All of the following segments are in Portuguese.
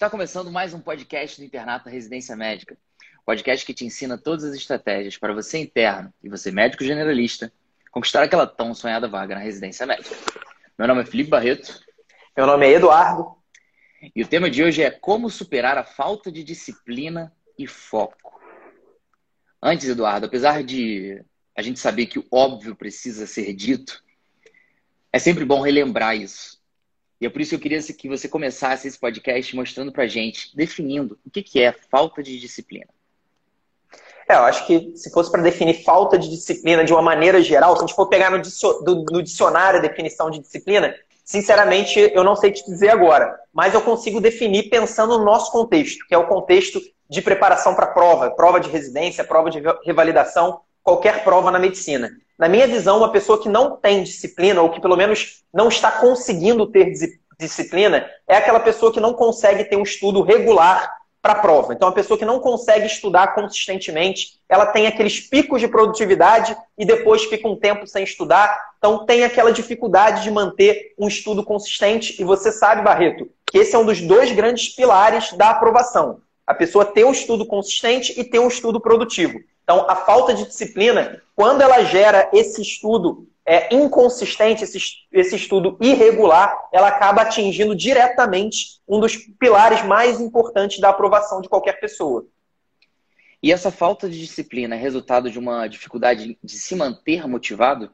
Está começando mais um podcast do Internato da Residência Médica. Podcast que te ensina todas as estratégias para você interno e você médico generalista conquistar aquela tão sonhada vaga na residência médica. Meu nome é Felipe Barreto. Meu nome é Eduardo. E o tema de hoje é como superar a falta de disciplina e foco. Antes, Eduardo, apesar de a gente saber que o óbvio precisa ser dito, é sempre bom relembrar isso. E é por isso que eu queria que você começasse esse podcast mostrando pra gente, definindo o que, que é falta de disciplina. É, eu acho que se fosse para definir falta de disciplina de uma maneira geral, se a gente for pegar no, no dicionário a definição de disciplina, sinceramente eu não sei te dizer agora, mas eu consigo definir pensando no nosso contexto, que é o contexto de preparação para prova, prova de residência, prova de revalidação, qualquer prova na medicina. Na minha visão, uma pessoa que não tem disciplina, ou que pelo menos não está conseguindo ter disciplina, é aquela pessoa que não consegue ter um estudo regular para a prova. Então, a pessoa que não consegue estudar consistentemente, ela tem aqueles picos de produtividade e depois fica um tempo sem estudar. Então, tem aquela dificuldade de manter um estudo consistente. E você sabe, Barreto, que esse é um dos dois grandes pilares da aprovação. A pessoa ter um estudo consistente e ter um estudo produtivo. Então, a falta de disciplina, quando ela gera esse estudo é, inconsistente, esse, esse estudo irregular, ela acaba atingindo diretamente um dos pilares mais importantes da aprovação de qualquer pessoa. E essa falta de disciplina é resultado de uma dificuldade de se manter motivado?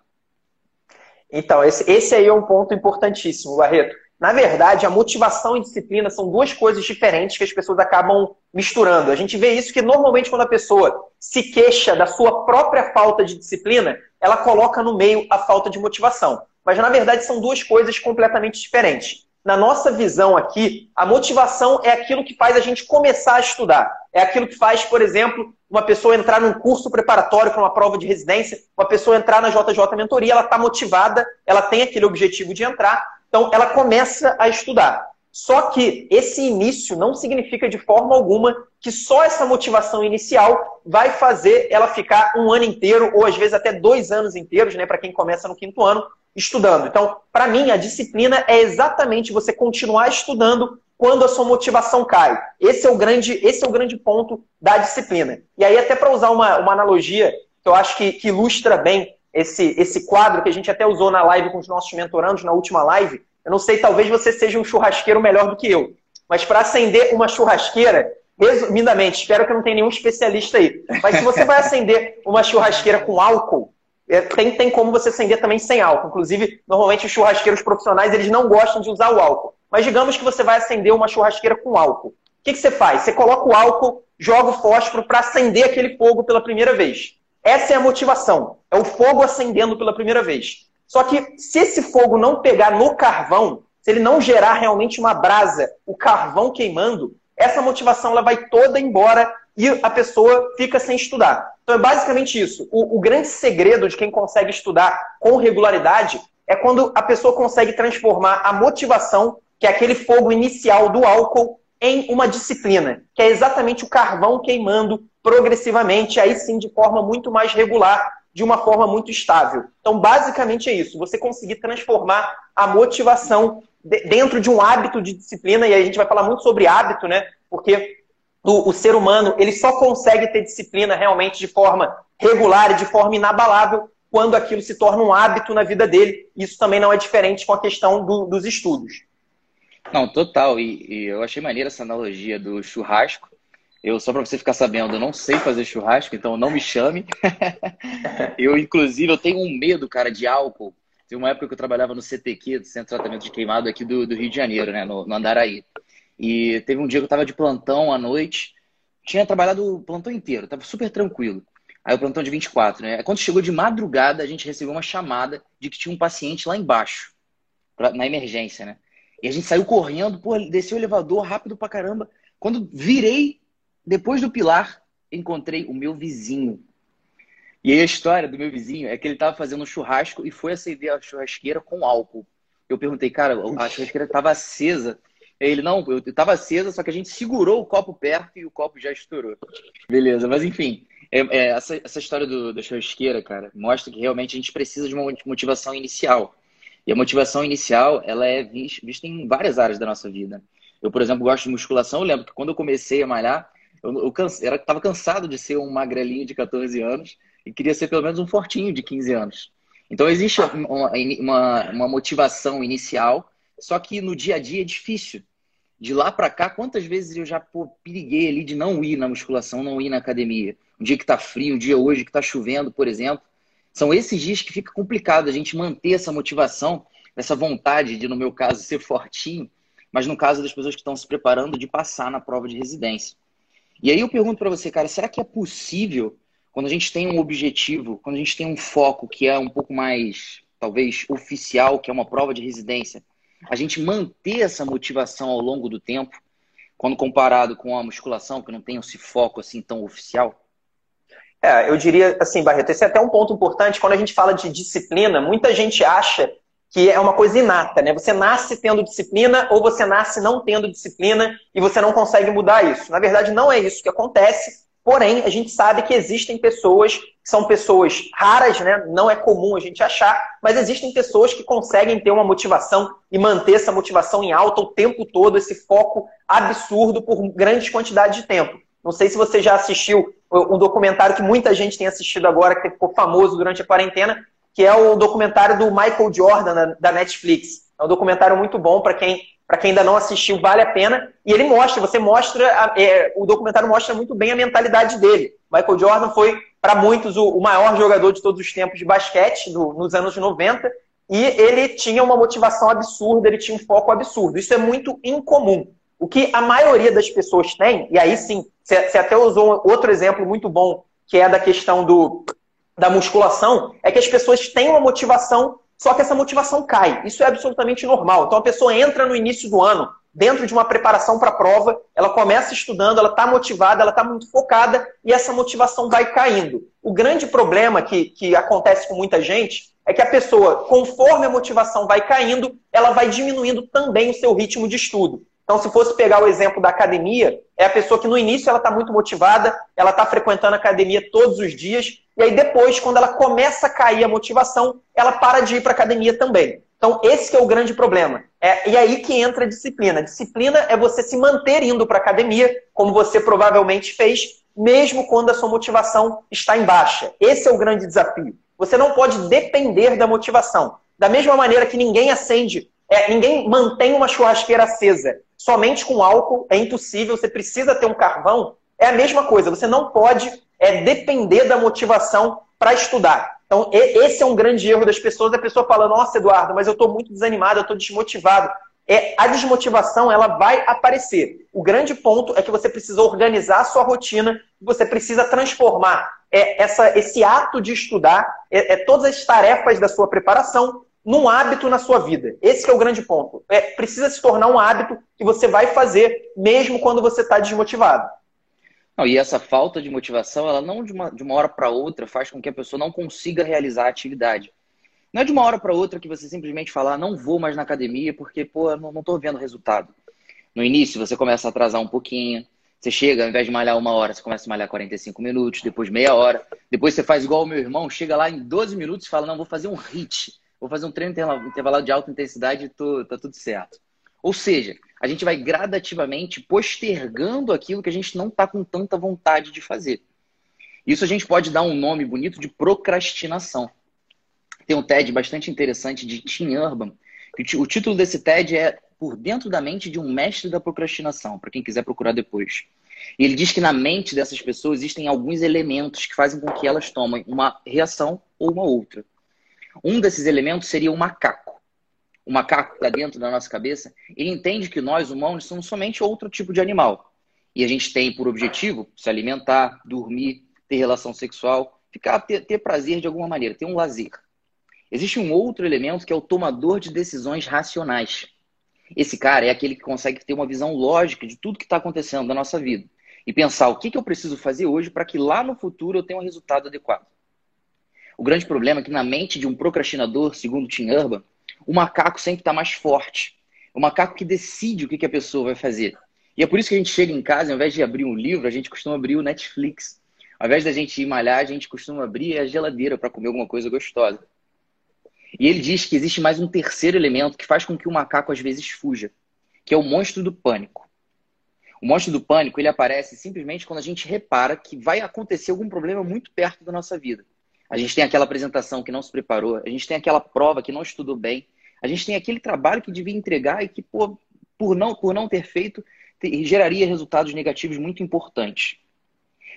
Então, esse, esse aí é um ponto importantíssimo, Barreto. Na verdade, a motivação e disciplina são duas coisas diferentes que as pessoas acabam misturando. A gente vê isso que normalmente quando a pessoa se queixa da sua própria falta de disciplina, ela coloca no meio a falta de motivação. Mas na verdade são duas coisas completamente diferentes. Na nossa visão aqui, a motivação é aquilo que faz a gente começar a estudar. É aquilo que faz, por exemplo, uma pessoa entrar num curso preparatório para uma prova de residência, uma pessoa entrar na JJ Mentoria, ela está motivada, ela tem aquele objetivo de entrar, então, ela começa a estudar. Só que esse início não significa de forma alguma que só essa motivação inicial vai fazer ela ficar um ano inteiro, ou às vezes até dois anos inteiros, né, para quem começa no quinto ano, estudando. Então, para mim, a disciplina é exatamente você continuar estudando quando a sua motivação cai. Esse é o grande, esse é o grande ponto da disciplina. E aí, até para usar uma, uma analogia que eu acho que, que ilustra bem esse, esse quadro que a gente até usou na live com os nossos mentorandos, na última live. Eu não sei, talvez você seja um churrasqueiro melhor do que eu. Mas para acender uma churrasqueira, resumidamente, espero que não tenha nenhum especialista aí. Mas se você vai acender uma churrasqueira com álcool, é, tem, tem como você acender também sem álcool. Inclusive, normalmente os churrasqueiros profissionais eles não gostam de usar o álcool. Mas digamos que você vai acender uma churrasqueira com álcool. O que, que você faz? Você coloca o álcool, joga o fósforo para acender aquele fogo pela primeira vez. Essa é a motivação. É o fogo acendendo pela primeira vez. Só que se esse fogo não pegar no carvão, se ele não gerar realmente uma brasa, o carvão queimando, essa motivação ela vai toda embora e a pessoa fica sem estudar. Então é basicamente isso. O, o grande segredo de quem consegue estudar com regularidade é quando a pessoa consegue transformar a motivação, que é aquele fogo inicial do álcool, em uma disciplina, que é exatamente o carvão queimando progressivamente, aí sim de forma muito mais regular, de uma forma muito estável. Então, basicamente é isso: você conseguir transformar a motivação dentro de um hábito de disciplina, e a gente vai falar muito sobre hábito, né? Porque o, o ser humano ele só consegue ter disciplina realmente de forma regular e de forma inabalável quando aquilo se torna um hábito na vida dele. Isso também não é diferente com a questão do, dos estudos. Não, total. E, e, eu achei maneira essa analogia do churrasco, eu, só para você ficar sabendo, eu não sei fazer churrasco, então não me chame. eu, inclusive, eu tenho um medo, cara, de álcool. Tem uma época que eu trabalhava no CTQ, Centro de Tratamento de Queimado, aqui do, do Rio de Janeiro, né, no, no Andaraí. E teve um dia que eu estava de plantão à noite. Tinha trabalhado o plantão inteiro, estava super tranquilo. Aí o plantão de 24, né? Quando chegou de madrugada, a gente recebeu uma chamada de que tinha um paciente lá embaixo, pra, na emergência, né? E a gente saiu correndo, pô, desceu o elevador rápido pra caramba. Quando virei, depois do pilar, encontrei o meu vizinho. E aí a história do meu vizinho é que ele estava fazendo um churrasco e foi acender a churrasqueira com álcool. Eu perguntei, cara, a churrasqueira estava acesa. Ele, não, eu estava acesa, só que a gente segurou o copo perto e o copo já estourou. Beleza, mas enfim, é, é, essa, essa história do, da churrasqueira, cara, mostra que realmente a gente precisa de uma motivação inicial. E a motivação inicial, ela é vista em várias áreas da nossa vida. Eu, por exemplo, gosto de musculação. Eu lembro que quando eu comecei a malhar, eu, eu canse, era, tava cansado de ser um magrelinho de 14 anos e queria ser pelo menos um fortinho de 15 anos. Então, existe uma, uma, uma motivação inicial, só que no dia a dia é difícil. De lá para cá, quantas vezes eu já pô, periguei ali de não ir na musculação, não ir na academia? Um dia que tá frio, um dia hoje que tá chovendo, por exemplo. São esses dias que fica complicado a gente manter essa motivação, essa vontade de, no meu caso, ser fortinho, mas no caso das pessoas que estão se preparando de passar na prova de residência. E aí eu pergunto para você, cara, será que é possível, quando a gente tem um objetivo, quando a gente tem um foco que é um pouco mais, talvez, oficial, que é uma prova de residência, a gente manter essa motivação ao longo do tempo, quando comparado com a musculação, que não tem esse foco assim tão oficial? É, eu diria assim, Barreto, esse é até um ponto importante. Quando a gente fala de disciplina, muita gente acha que é uma coisa inata, né? Você nasce tendo disciplina ou você nasce não tendo disciplina e você não consegue mudar isso. Na verdade, não é isso que acontece. Porém, a gente sabe que existem pessoas, que são pessoas raras, né? Não é comum a gente achar, mas existem pessoas que conseguem ter uma motivação e manter essa motivação em alta o tempo todo, esse foco absurdo por grandes quantidades de tempo. Não sei se você já assistiu um documentário que muita gente tem assistido agora, que ficou famoso durante a quarentena, que é o documentário do Michael Jordan da Netflix. É um documentário muito bom para quem para quem ainda não assistiu, vale a pena. E ele mostra, você mostra, é, o documentário mostra muito bem a mentalidade dele. Michael Jordan foi, para muitos, o, o, maior jogador de todos os tempos de basquete do, nos anos 90. E ele tinha uma motivação absurda, ele tinha um foco absurdo. Isso é muito incomum. O que a maioria das pessoas tem, e aí sim, você até usou outro exemplo muito bom, que é da questão do, da musculação, é que as pessoas têm uma motivação só que essa motivação cai. Isso é absolutamente normal. Então a pessoa entra no início do ano, dentro de uma preparação para a prova, ela começa estudando, ela está motivada, ela está muito focada e essa motivação vai caindo. O grande problema que, que acontece com muita gente é que a pessoa, conforme a motivação vai caindo, ela vai diminuindo também o seu ritmo de estudo. Então, se fosse pegar o exemplo da academia, é a pessoa que no início ela está muito motivada, ela está frequentando a academia todos os dias, e aí depois, quando ela começa a cair a motivação, ela para de ir para a academia também. Então, esse é o grande problema. É, e aí que entra a disciplina. Disciplina é você se manter indo para a academia, como você provavelmente fez, mesmo quando a sua motivação está em baixa. Esse é o grande desafio. Você não pode depender da motivação. Da mesma maneira que ninguém acende, é, ninguém mantém uma churrasqueira acesa somente com álcool, é impossível, você precisa ter um carvão. É a mesma coisa, você não pode é depender da motivação para estudar. Então, esse é um grande erro das pessoas. A pessoa fala, nossa, Eduardo, mas eu estou muito desanimado, eu estou desmotivado. É, a desmotivação ela vai aparecer. O grande ponto é que você precisa organizar a sua rotina, você precisa transformar é, essa, esse ato de estudar, é, é, todas as tarefas da sua preparação, num hábito na sua vida. Esse é o grande ponto. É, precisa se tornar um hábito que você vai fazer mesmo quando você está desmotivado. Não, e essa falta de motivação, ela não de uma, de uma hora para outra faz com que a pessoa não consiga realizar a atividade. Não é de uma hora para outra que você simplesmente falar, ah, não vou mais na academia porque, pô, não, não vendo resultado. No início, você começa a atrasar um pouquinho. Você chega, ao invés de malhar uma hora, você começa a malhar 45 minutos, depois meia hora. Depois você faz igual o meu irmão, chega lá em 12 minutos e fala, não, vou fazer um HIT. Vou fazer um treino intervalado de alta intensidade e tô, tá tudo certo. Ou seja, a gente vai gradativamente postergando aquilo que a gente não está com tanta vontade de fazer. Isso a gente pode dar um nome bonito de procrastinação. Tem um TED bastante interessante de Tim Urban. O título desse TED é Por Dentro da Mente de um Mestre da Procrastinação, para quem quiser procurar depois. E ele diz que na mente dessas pessoas existem alguns elementos que fazem com que elas tomem uma reação ou uma outra. Um desses elementos seria o macaco o macaco que está dentro da nossa cabeça, ele entende que nós, humanos, somos somente outro tipo de animal. E a gente tem por objetivo se alimentar, dormir, ter relação sexual, ficar ter, ter prazer de alguma maneira, ter um lazer. Existe um outro elemento que é o tomador de decisões racionais. Esse cara é aquele que consegue ter uma visão lógica de tudo que está acontecendo na nossa vida e pensar o que, que eu preciso fazer hoje para que lá no futuro eu tenha um resultado adequado. O grande problema é que na mente de um procrastinador, segundo Tim Urban, o macaco sempre está mais forte. O macaco que decide o que, que a pessoa vai fazer. E é por isso que a gente chega em casa, ao invés de abrir um livro, a gente costuma abrir o Netflix. Ao invés da gente ir malhar, a gente costuma abrir a geladeira para comer alguma coisa gostosa. E ele diz que existe mais um terceiro elemento que faz com que o macaco às vezes fuja, que é o monstro do pânico. O monstro do pânico ele aparece simplesmente quando a gente repara que vai acontecer algum problema muito perto da nossa vida. A gente tem aquela apresentação que não se preparou, a gente tem aquela prova que não estudou bem, a gente tem aquele trabalho que devia entregar e que, por, por, não, por não ter feito, geraria resultados negativos muito importantes.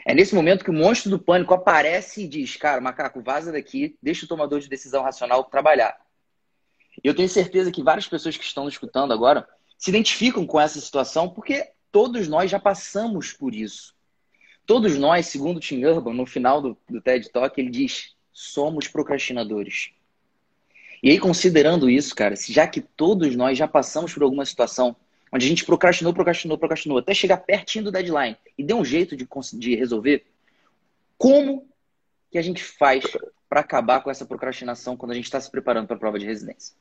É nesse momento que o monstro do pânico aparece e diz: Cara, macaco, vaza daqui, deixa o tomador de decisão racional trabalhar. Eu tenho certeza que várias pessoas que estão escutando agora se identificam com essa situação porque todos nós já passamos por isso. Todos nós, segundo o Tim Urban, no final do, do TED Talk, ele diz: somos procrastinadores. E aí, considerando isso, cara, já que todos nós já passamos por alguma situação onde a gente procrastinou, procrastinou, procrastinou, até chegar pertinho do deadline e deu um jeito de, de resolver, como que a gente faz para acabar com essa procrastinação quando a gente está se preparando para a prova de residência?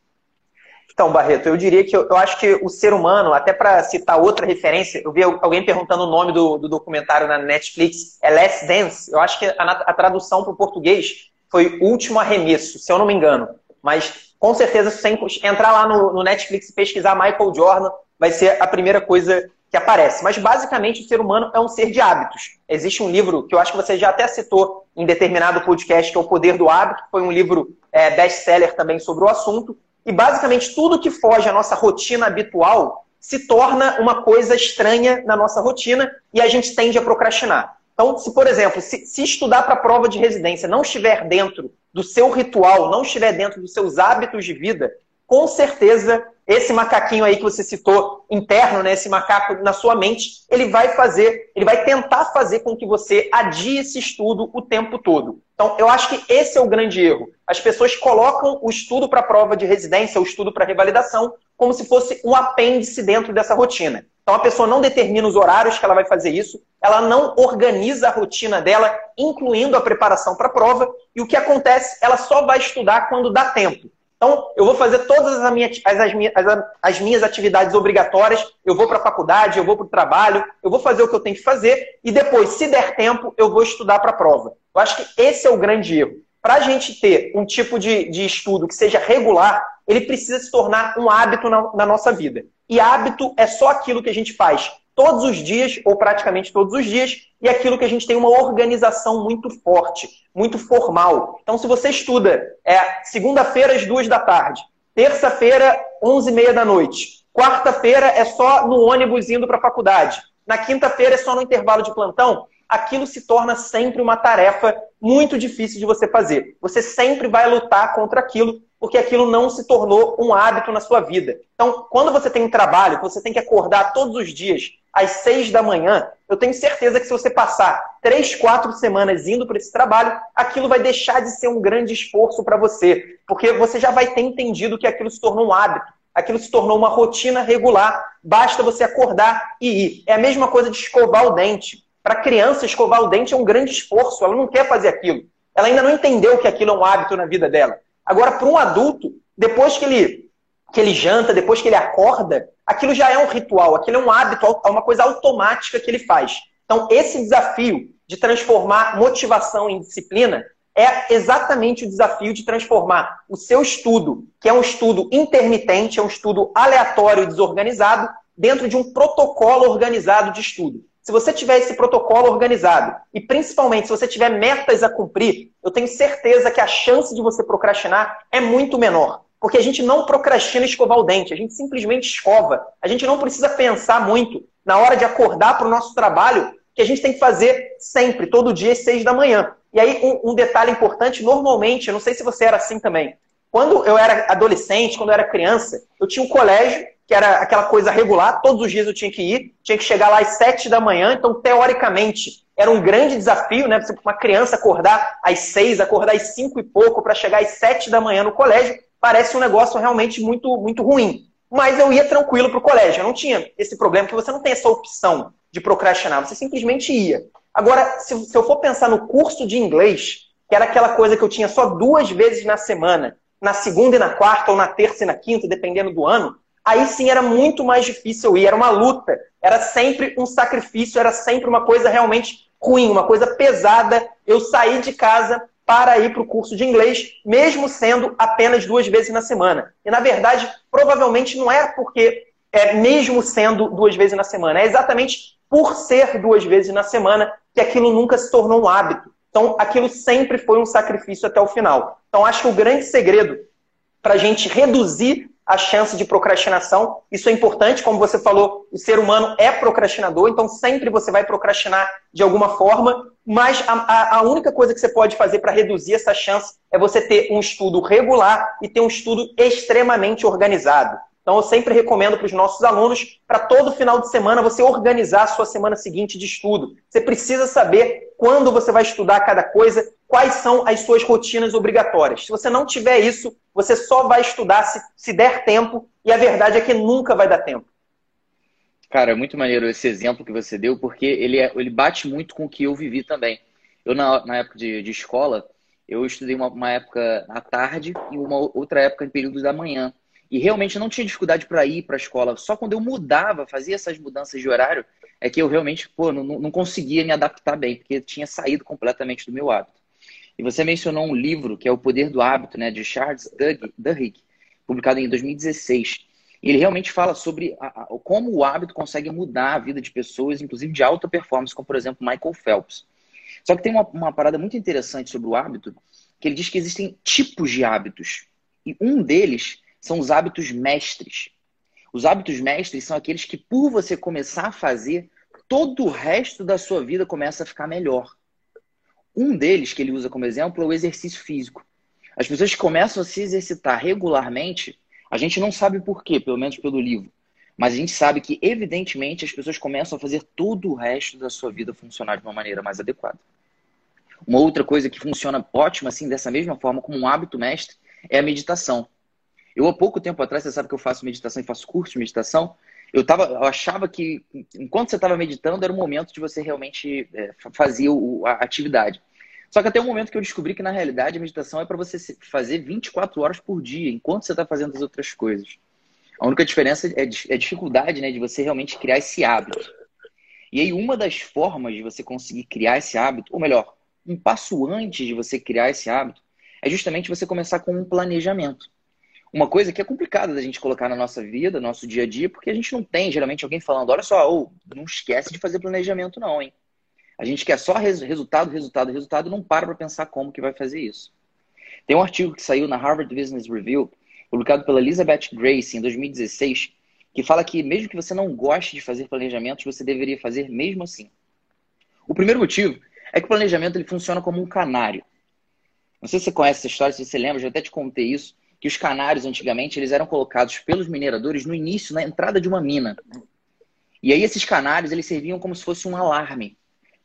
Então, Barreto, eu diria que eu, eu acho que o ser humano, até para citar outra referência, eu vi alguém perguntando o nome do, do documentário na Netflix, é Last Dance. Eu acho que a, a tradução para o português foi Último Arremesso, se eu não me engano. Mas com certeza, se você entrar lá no, no Netflix e pesquisar Michael Jordan, vai ser a primeira coisa que aparece. Mas basicamente o ser humano é um ser de hábitos. Existe um livro que eu acho que você já até citou em determinado podcast, que é O Poder do Hábito, que foi um livro é, best-seller também sobre o assunto. E basicamente tudo que foge à nossa rotina habitual se torna uma coisa estranha na nossa rotina e a gente tende a procrastinar. Então, se, por exemplo, se, se estudar para a prova de residência não estiver dentro do seu ritual, não estiver dentro dos seus hábitos de vida, com certeza esse macaquinho aí que você citou, interno, né, esse macaco na sua mente, ele vai fazer, ele vai tentar fazer com que você adie esse estudo o tempo todo. Então, eu acho que esse é o grande erro. As pessoas colocam o estudo para a prova de residência, o estudo para revalidação, como se fosse um apêndice dentro dessa rotina. Então, a pessoa não determina os horários que ela vai fazer isso, ela não organiza a rotina dela, incluindo a preparação para a prova, e o que acontece, ela só vai estudar quando dá tempo. Então, eu vou fazer todas as minhas, as, as, as minhas atividades obrigatórias, eu vou para a faculdade, eu vou para o trabalho, eu vou fazer o que eu tenho que fazer e depois, se der tempo, eu vou estudar para a prova. Eu acho que esse é o grande erro. Para a gente ter um tipo de, de estudo que seja regular, ele precisa se tornar um hábito na, na nossa vida. E hábito é só aquilo que a gente faz todos os dias, ou praticamente todos os dias, e aquilo que a gente tem uma organização muito forte, muito formal. Então, se você estuda é segunda-feira às duas da tarde, terça-feira, onze e meia da noite, quarta-feira é só no ônibus indo para a faculdade, na quinta-feira é só no intervalo de plantão, aquilo se torna sempre uma tarefa muito difícil de você fazer. Você sempre vai lutar contra aquilo porque aquilo não se tornou um hábito na sua vida. Então, quando você tem um trabalho, você tem que acordar todos os dias às seis da manhã, eu tenho certeza que se você passar três, quatro semanas indo para esse trabalho, aquilo vai deixar de ser um grande esforço para você, porque você já vai ter entendido que aquilo se tornou um hábito, aquilo se tornou uma rotina regular, basta você acordar e ir. É a mesma coisa de escovar o dente. Para criança, escovar o dente é um grande esforço, ela não quer fazer aquilo. Ela ainda não entendeu que aquilo é um hábito na vida dela. Agora, para um adulto, depois que ele, que ele janta, depois que ele acorda, aquilo já é um ritual, aquilo é um hábito, é uma coisa automática que ele faz. Então, esse desafio de transformar motivação em disciplina é exatamente o desafio de transformar o seu estudo, que é um estudo intermitente, é um estudo aleatório e desorganizado, dentro de um protocolo organizado de estudo. Se você tiver esse protocolo organizado e principalmente se você tiver metas a cumprir, eu tenho certeza que a chance de você procrastinar é muito menor. Porque a gente não procrastina escovar o dente, a gente simplesmente escova. A gente não precisa pensar muito na hora de acordar para o nosso trabalho, que a gente tem que fazer sempre, todo dia às seis da manhã. E aí, um, um detalhe importante, normalmente, eu não sei se você era assim também, quando eu era adolescente, quando eu era criança, eu tinha um colégio que era aquela coisa regular, todos os dias eu tinha que ir, tinha que chegar lá às sete da manhã, então, teoricamente, era um grande desafio, né? Você, uma criança acordar às seis, acordar às cinco e pouco para chegar às sete da manhã no colégio, parece um negócio realmente muito, muito ruim. Mas eu ia tranquilo para o colégio, eu não tinha esse problema, que você não tem essa opção de procrastinar, você simplesmente ia. Agora, se, se eu for pensar no curso de inglês, que era aquela coisa que eu tinha só duas vezes na semana, na segunda e na quarta, ou na terça e na quinta, dependendo do ano, aí sim era muito mais difícil ir, era uma luta, era sempre um sacrifício, era sempre uma coisa realmente ruim, uma coisa pesada. Eu saí de casa para ir para o curso de inglês, mesmo sendo apenas duas vezes na semana. E na verdade, provavelmente não era porque é, mesmo sendo duas vezes na semana. É exatamente por ser duas vezes na semana que aquilo nunca se tornou um hábito. Então, aquilo sempre foi um sacrifício até o final. Então, acho que o grande segredo para a gente reduzir a chance de procrastinação. Isso é importante, como você falou, o ser humano é procrastinador, então sempre você vai procrastinar de alguma forma, mas a, a, única coisa que você pode fazer para reduzir essa chance é você ter um estudo regular e ter um estudo extremamente organizado. Então, eu sempre recomendo para os nossos alunos, para todo final de semana, você organizar a sua semana seguinte de estudo. Você precisa saber quando você vai estudar cada coisa, quais são as suas rotinas obrigatórias. Se você não tiver isso, você só vai estudar se, se der tempo, e a verdade é que nunca vai dar tempo. Cara, é muito maneiro esse exemplo que você deu, porque ele, é, ele bate muito com o que eu vivi também. Eu, na, na época de, de escola, eu estudei uma, uma época à tarde e uma outra época em períodos da manhã. E realmente não tinha dificuldade para ir para a escola. Só quando eu mudava, fazia essas mudanças de horário, é que eu realmente pô, não, não conseguia me adaptar bem, porque tinha saído completamente do meu hábito. E você mencionou um livro que é O Poder do Hábito, né, de Charles Duhigg, publicado em 2016. Ele realmente fala sobre a, a, como o hábito consegue mudar a vida de pessoas, inclusive de alta performance, como por exemplo Michael Phelps. Só que tem uma, uma parada muito interessante sobre o hábito, que ele diz que existem tipos de hábitos. E um deles são os hábitos mestres. Os hábitos mestres são aqueles que, por você começar a fazer, todo o resto da sua vida começa a ficar melhor. Um deles, que ele usa como exemplo, é o exercício físico. As pessoas que começam a se exercitar regularmente, a gente não sabe por quê, pelo menos pelo livro, mas a gente sabe que, evidentemente, as pessoas começam a fazer todo o resto da sua vida funcionar de uma maneira mais adequada. Uma outra coisa que funciona ótima, assim, dessa mesma forma, como um hábito mestre, é a meditação. Eu, há pouco tempo atrás, você sabe que eu faço meditação e faço curso de meditação. Eu, tava, eu achava que, enquanto você estava meditando, era o momento de você realmente é, fazer o, a atividade. Só que até o momento que eu descobri que, na realidade, a meditação é para você fazer 24 horas por dia, enquanto você está fazendo as outras coisas. A única diferença é, é a dificuldade né, de você realmente criar esse hábito. E aí, uma das formas de você conseguir criar esse hábito, ou melhor, um passo antes de você criar esse hábito, é justamente você começar com um planejamento uma coisa que é complicada da gente colocar na nossa vida, no nosso dia a dia, porque a gente não tem geralmente alguém falando, olha só, oh, não esquece de fazer planejamento não, hein? A gente quer só res resultado, resultado, resultado não para para pensar como que vai fazer isso. Tem um artigo que saiu na Harvard Business Review, publicado pela Elizabeth Grace em 2016, que fala que mesmo que você não goste de fazer planejamentos, você deveria fazer mesmo assim. O primeiro motivo é que o planejamento ele funciona como um canário. Não sei se você conhece essa história, se você lembra, eu já até te contei isso que os canários antigamente eles eram colocados pelos mineradores no início, na entrada de uma mina. E aí esses canários eles serviam como se fosse um alarme.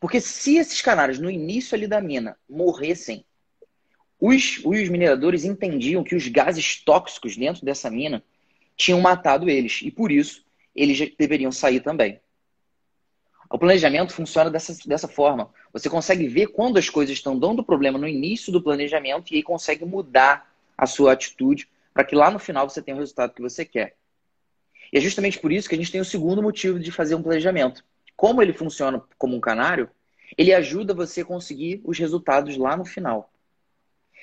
Porque se esses canários no início ali da mina morressem, os, os mineradores entendiam que os gases tóxicos dentro dessa mina tinham matado eles. E por isso eles deveriam sair também. O planejamento funciona dessa, dessa forma. Você consegue ver quando as coisas estão dando problema no início do planejamento e aí consegue mudar a sua atitude para que lá no final você tenha o resultado que você quer. E é justamente por isso que a gente tem o segundo motivo de fazer um planejamento. Como ele funciona como um canário, ele ajuda você a conseguir os resultados lá no final.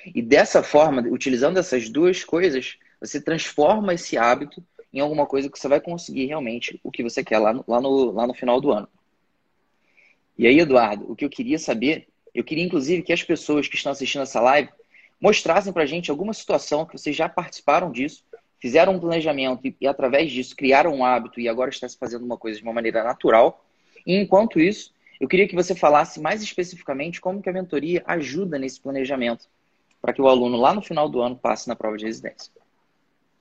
E dessa forma, utilizando essas duas coisas, você transforma esse hábito em alguma coisa que você vai conseguir realmente o que você quer lá no, lá no, lá no final do ano. E aí, Eduardo, o que eu queria saber, eu queria inclusive que as pessoas que estão assistindo essa live mostrassem para a gente alguma situação que vocês já participaram disso, fizeram um planejamento e, e, através disso criaram um hábito e agora está se fazendo uma coisa de uma maneira natural. E enquanto isso, eu queria que você falasse mais especificamente como que a mentoria ajuda nesse planejamento para que o aluno lá no final do ano passe na prova de residência.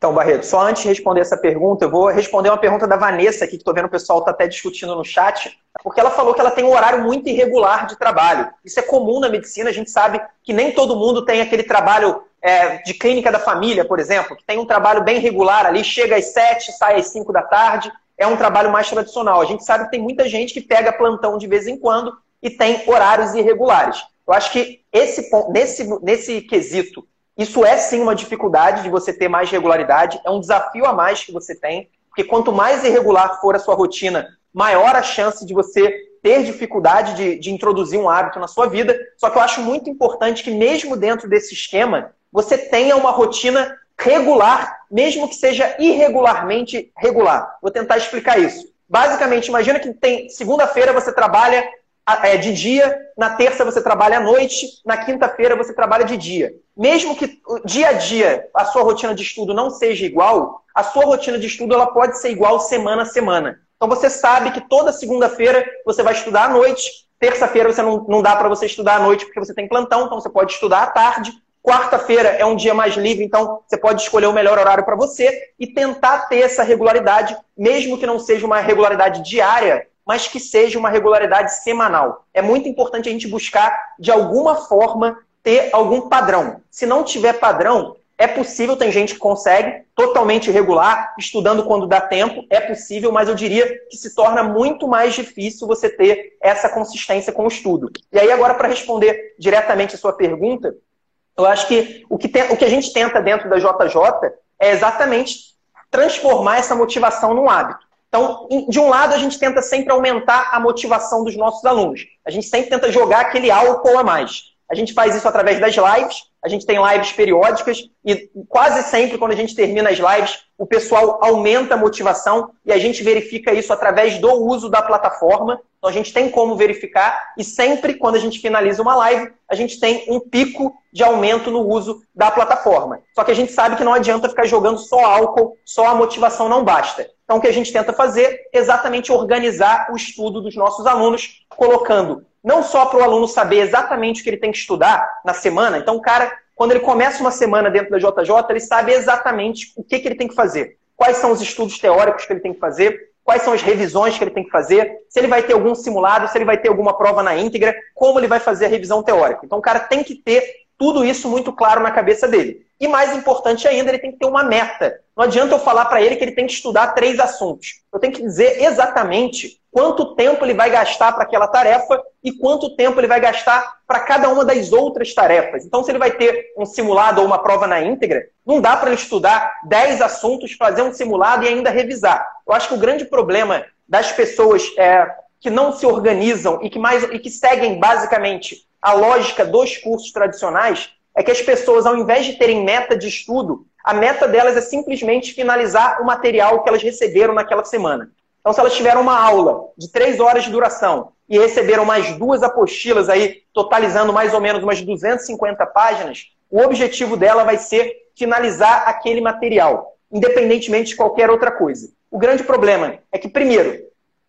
Então, Barreto, só antes de responder essa pergunta, eu vou responder uma pergunta da Vanessa aqui, que estou vendo o pessoal está até discutindo no chat, porque ela falou que ela tem um horário muito irregular de trabalho. Isso é comum na medicina, a gente sabe que nem todo mundo tem aquele trabalho é, de clínica da família, por exemplo, que tem um trabalho bem regular ali, chega às sete, sai às cinco da tarde, é um trabalho mais tradicional. A gente sabe que tem muita gente que pega plantão de vez em quando e tem horários irregulares. Eu acho que esse, nesse, nesse quesito isso é sim uma dificuldade de você ter mais regularidade, é um desafio a mais que você tem, porque quanto mais irregular for a sua rotina, maior a chance de você ter dificuldade de, de introduzir um hábito na sua vida. Só que eu acho muito importante que, mesmo dentro desse esquema, você tenha uma rotina regular, mesmo que seja irregularmente regular. Vou tentar explicar isso. Basicamente, imagina que tem segunda-feira você trabalha é, de dia, na terça você trabalha à noite, na quinta-feira você trabalha de dia. Mesmo que dia a dia a sua rotina de estudo não seja igual, a sua rotina de estudo ela pode ser igual semana a semana. Então você sabe que toda segunda-feira você vai estudar à noite, terça-feira você não, não dá para você estudar à noite porque você tem plantão, então você pode estudar à tarde. Quarta-feira é um dia mais livre, então você pode escolher o melhor horário para você e tentar ter essa regularidade, mesmo que não seja uma regularidade diária, mas que seja uma regularidade semanal. É muito importante a gente buscar, de alguma forma, ter algum padrão. Se não tiver padrão, é possível, tem gente que consegue, totalmente regular, estudando quando dá tempo, é possível, mas eu diria que se torna muito mais difícil você ter essa consistência com o estudo. E aí, agora, para responder diretamente a sua pergunta, eu acho que o que, o que a gente tenta dentro da JJ é exatamente transformar essa motivação num hábito. Então, de um lado, a gente tenta sempre aumentar a motivação dos nossos alunos. A gente sempre tenta jogar aquele álcool a mais. A gente faz isso através das lives, a gente tem lives periódicas e quase sempre, quando a gente termina as lives, o pessoal aumenta a motivação e a gente verifica isso através do uso da plataforma. Então a gente tem como verificar e sempre, quando a gente finaliza uma live, a gente tem um pico de aumento no uso da plataforma. Só que a gente sabe que não adianta ficar jogando só álcool, só a motivação não basta. Então o que a gente tenta fazer é exatamente organizar o estudo dos nossos alunos, colocando não só para o aluno saber exatamente o que ele tem que estudar na semana. Então, o cara, quando ele começa uma semana dentro da JJ, ele sabe exatamente o que, que ele tem que fazer. Quais são os estudos teóricos que ele tem que fazer, quais são as revisões que ele tem que fazer, se ele vai ter algum simulado, se ele vai ter alguma prova na íntegra, como ele vai fazer a revisão teórica. Então, o cara tem que ter tudo isso muito claro na cabeça dele. E mais importante ainda, ele tem que ter uma meta. Não adianta eu falar para ele que ele tem que estudar três assuntos. Eu tenho que dizer exatamente quanto tempo ele vai gastar para aquela tarefa e quanto tempo ele vai gastar para cada uma das outras tarefas. Então, se ele vai ter um simulado ou uma prova na íntegra, não dá para ele estudar dez assuntos, fazer um simulado e ainda revisar. Eu acho que o grande problema das pessoas é, que não se organizam e que, mais, e que seguem basicamente a lógica dos cursos tradicionais é que as pessoas, ao invés de terem meta de estudo, a meta delas é simplesmente finalizar o material que elas receberam naquela semana. Então, se elas tiveram uma aula de três horas de duração e receberam mais duas apostilas aí, totalizando mais ou menos umas 250 páginas, o objetivo dela vai ser finalizar aquele material, independentemente de qualquer outra coisa. O grande problema é que, primeiro,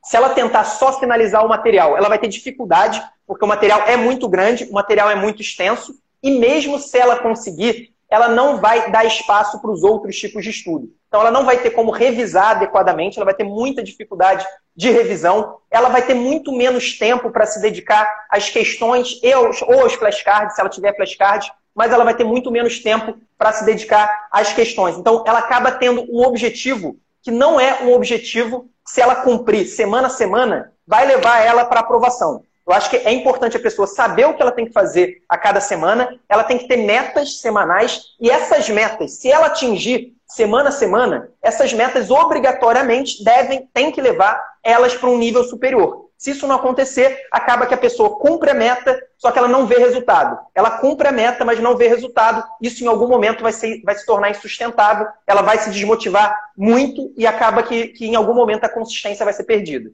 se ela tentar só finalizar o material, ela vai ter dificuldade, porque o material é muito grande, o material é muito extenso, e mesmo se ela conseguir, ela não vai dar espaço para os outros tipos de estudo. Então, ela não vai ter como revisar adequadamente, ela vai ter muita dificuldade de revisão, ela vai ter muito menos tempo para se dedicar às questões aos, ou aos flashcards, se ela tiver flashcards, mas ela vai ter muito menos tempo para se dedicar às questões. Então, ela acaba tendo um objetivo que não é um objetivo, se ela cumprir semana a semana, vai levar ela para aprovação. Eu acho que é importante a pessoa saber o que ela tem que fazer a cada semana, ela tem que ter metas semanais, e essas metas, se ela atingir semana a semana, essas metas obrigatoriamente devem, tem que levar elas para um nível superior. Se isso não acontecer, acaba que a pessoa cumpre a meta, só que ela não vê resultado. Ela cumpre a meta, mas não vê resultado. Isso em algum momento vai, ser, vai se tornar insustentável, ela vai se desmotivar muito e acaba que, que em algum momento a consistência vai ser perdida.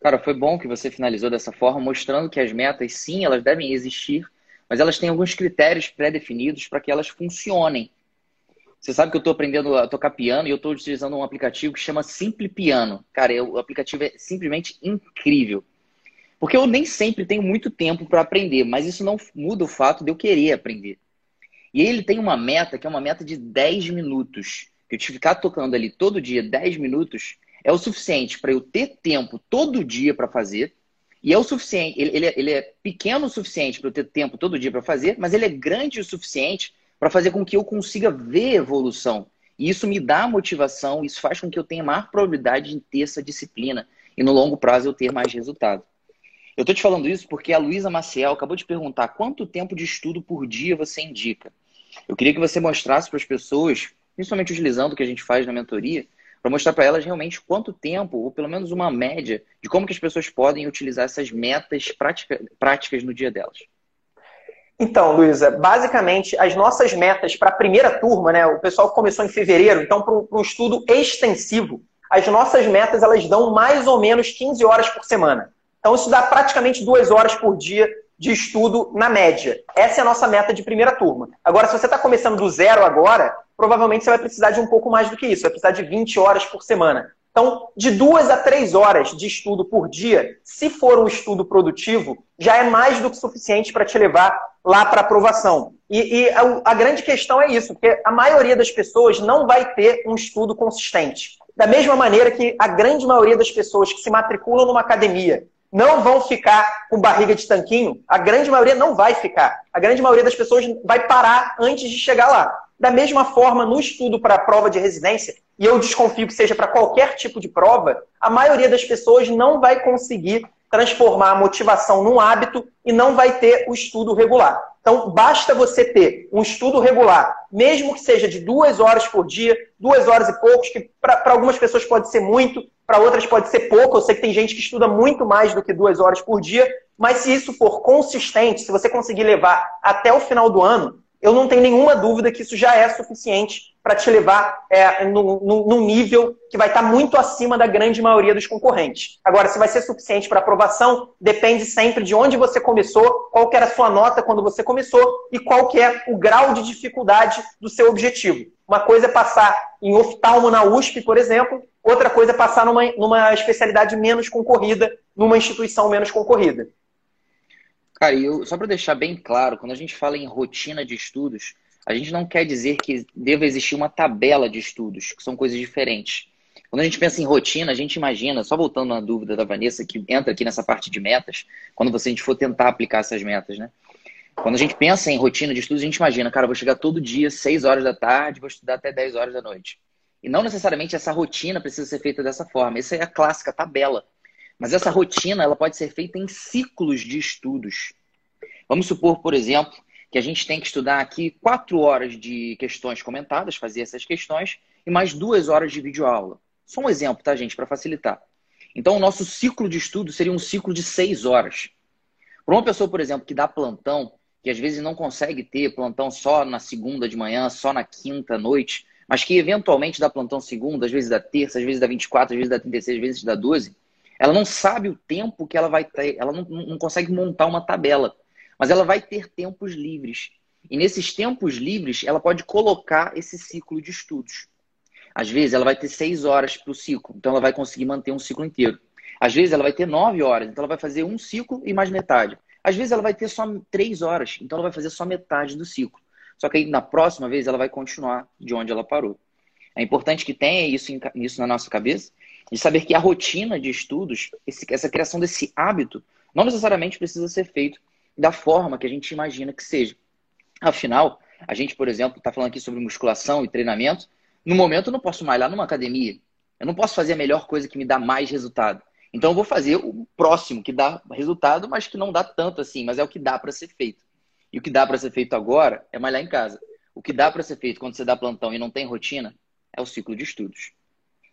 Cara, foi bom que você finalizou dessa forma, mostrando que as metas, sim, elas devem existir, mas elas têm alguns critérios pré-definidos para que elas funcionem. Você sabe que eu estou aprendendo a tocar piano e eu estou utilizando um aplicativo que chama Simple Piano. Cara, eu, o aplicativo é simplesmente incrível. Porque eu nem sempre tenho muito tempo para aprender, mas isso não muda o fato de eu querer aprender. E ele tem uma meta que é uma meta de 10 minutos. Que eu te ficar tocando ali todo dia 10 minutos é o suficiente para eu ter tempo todo dia para fazer. E é o suficiente, ele, ele, é, ele é pequeno o suficiente para eu ter tempo todo dia para fazer, mas ele é grande o suficiente para fazer com que eu consiga ver evolução. E isso me dá motivação, isso faz com que eu tenha maior probabilidade de ter essa disciplina e no longo prazo eu ter mais resultado. Eu estou te falando isso porque a Luísa Maciel acabou de perguntar quanto tempo de estudo por dia você indica. Eu queria que você mostrasse para as pessoas, principalmente utilizando o que a gente faz na mentoria, para mostrar para elas realmente quanto tempo, ou pelo menos uma média, de como que as pessoas podem utilizar essas metas prática, práticas no dia delas. Então, Luísa, basicamente, as nossas metas para a primeira turma, né? O pessoal começou em fevereiro, então, para um, estudo extensivo, as nossas metas elas dão mais ou menos 15 horas por semana. Então, isso dá praticamente duas horas por dia de estudo na média. Essa é a nossa meta de primeira turma. Agora, se você está começando do zero agora, provavelmente você vai precisar de um pouco mais do que isso. Vai precisar de 20 horas por semana. Então, de duas a três horas de estudo por dia, se for um estudo produtivo, já é mais do que suficiente para te levar lá para aprovação. E, e a, a, grande questão é isso, porque a maioria das pessoas não vai ter um estudo consistente. Da mesma maneira que a grande maioria das pessoas que se matriculam numa academia não vão ficar com barriga de tanquinho, a grande maioria não vai ficar. A grande maioria das pessoas vai parar antes de chegar lá. Da mesma forma, no estudo para a prova de residência, e eu desconfio que seja para qualquer tipo de prova, a maioria das pessoas não vai conseguir transformar a motivação num hábito e não vai ter o estudo regular. Então, basta você ter um estudo regular, mesmo que seja de duas horas por dia, duas horas e poucos, que para algumas pessoas pode ser muito, para outras pode ser pouco. Eu sei que tem gente que estuda muito mais do que duas horas por dia, mas se isso for consistente, se você conseguir levar até o final do ano, eu não tenho nenhuma dúvida que isso já é suficiente para te levar é, num nível que vai estar tá muito acima da grande maioria dos concorrentes. Agora, se vai ser suficiente para aprovação, depende sempre de onde você começou, qual era a sua nota quando você começou e qual que é o grau de dificuldade do seu objetivo. Uma coisa é passar em oftalmo na USP, por exemplo, outra coisa é passar numa, numa especialidade menos concorrida, numa instituição menos concorrida. Cara, e eu, só para deixar bem claro, quando a gente fala em rotina de estudos, a gente não quer dizer que deva existir uma tabela de estudos, que são coisas diferentes. Quando a gente pensa em rotina, a gente imagina, só voltando na dúvida da Vanessa, que entra aqui nessa parte de metas, quando você, a gente for tentar aplicar essas metas, né? Quando a gente pensa em rotina de estudos, a gente imagina, cara, vou chegar todo dia, 6 horas da tarde, vou estudar até 10 horas da noite. E não necessariamente essa rotina precisa ser feita dessa forma. Essa é a clássica tabela. Mas essa rotina ela pode ser feita em ciclos de estudos. Vamos supor, por exemplo, que a gente tem que estudar aqui quatro horas de questões comentadas, fazer essas questões, e mais duas horas de videoaula. Só um exemplo, tá, gente, para facilitar. Então, o nosso ciclo de estudo seria um ciclo de seis horas. Para uma pessoa, por exemplo, que dá plantão, que às vezes não consegue ter plantão só na segunda de manhã, só na quinta noite, mas que eventualmente dá plantão segunda, às vezes dá terça, às vezes dá 24, às vezes dá 36, às vezes dá 12, ela não sabe o tempo que ela vai ter, ela não, não consegue montar uma tabela, mas ela vai ter tempos livres. E nesses tempos livres, ela pode colocar esse ciclo de estudos. Às vezes, ela vai ter seis horas para o ciclo, então ela vai conseguir manter um ciclo inteiro. Às vezes, ela vai ter nove horas, então ela vai fazer um ciclo e mais metade. Às vezes, ela vai ter só três horas, então ela vai fazer só metade do ciclo. Só que aí, na próxima vez, ela vai continuar de onde ela parou. É importante que tenha isso, isso na nossa cabeça de saber que a rotina de estudos, esse, essa criação desse hábito, não necessariamente precisa ser feito da forma que a gente imagina que seja. Afinal, a gente, por exemplo, está falando aqui sobre musculação e treinamento. No momento, eu não posso malhar numa academia. Eu não posso fazer a melhor coisa que me dá mais resultado. Então, eu vou fazer o próximo que dá resultado, mas que não dá tanto assim, mas é o que dá para ser feito. E o que dá para ser feito agora é malhar em casa. O que dá para ser feito quando você dá plantão e não tem rotina é o ciclo de estudos.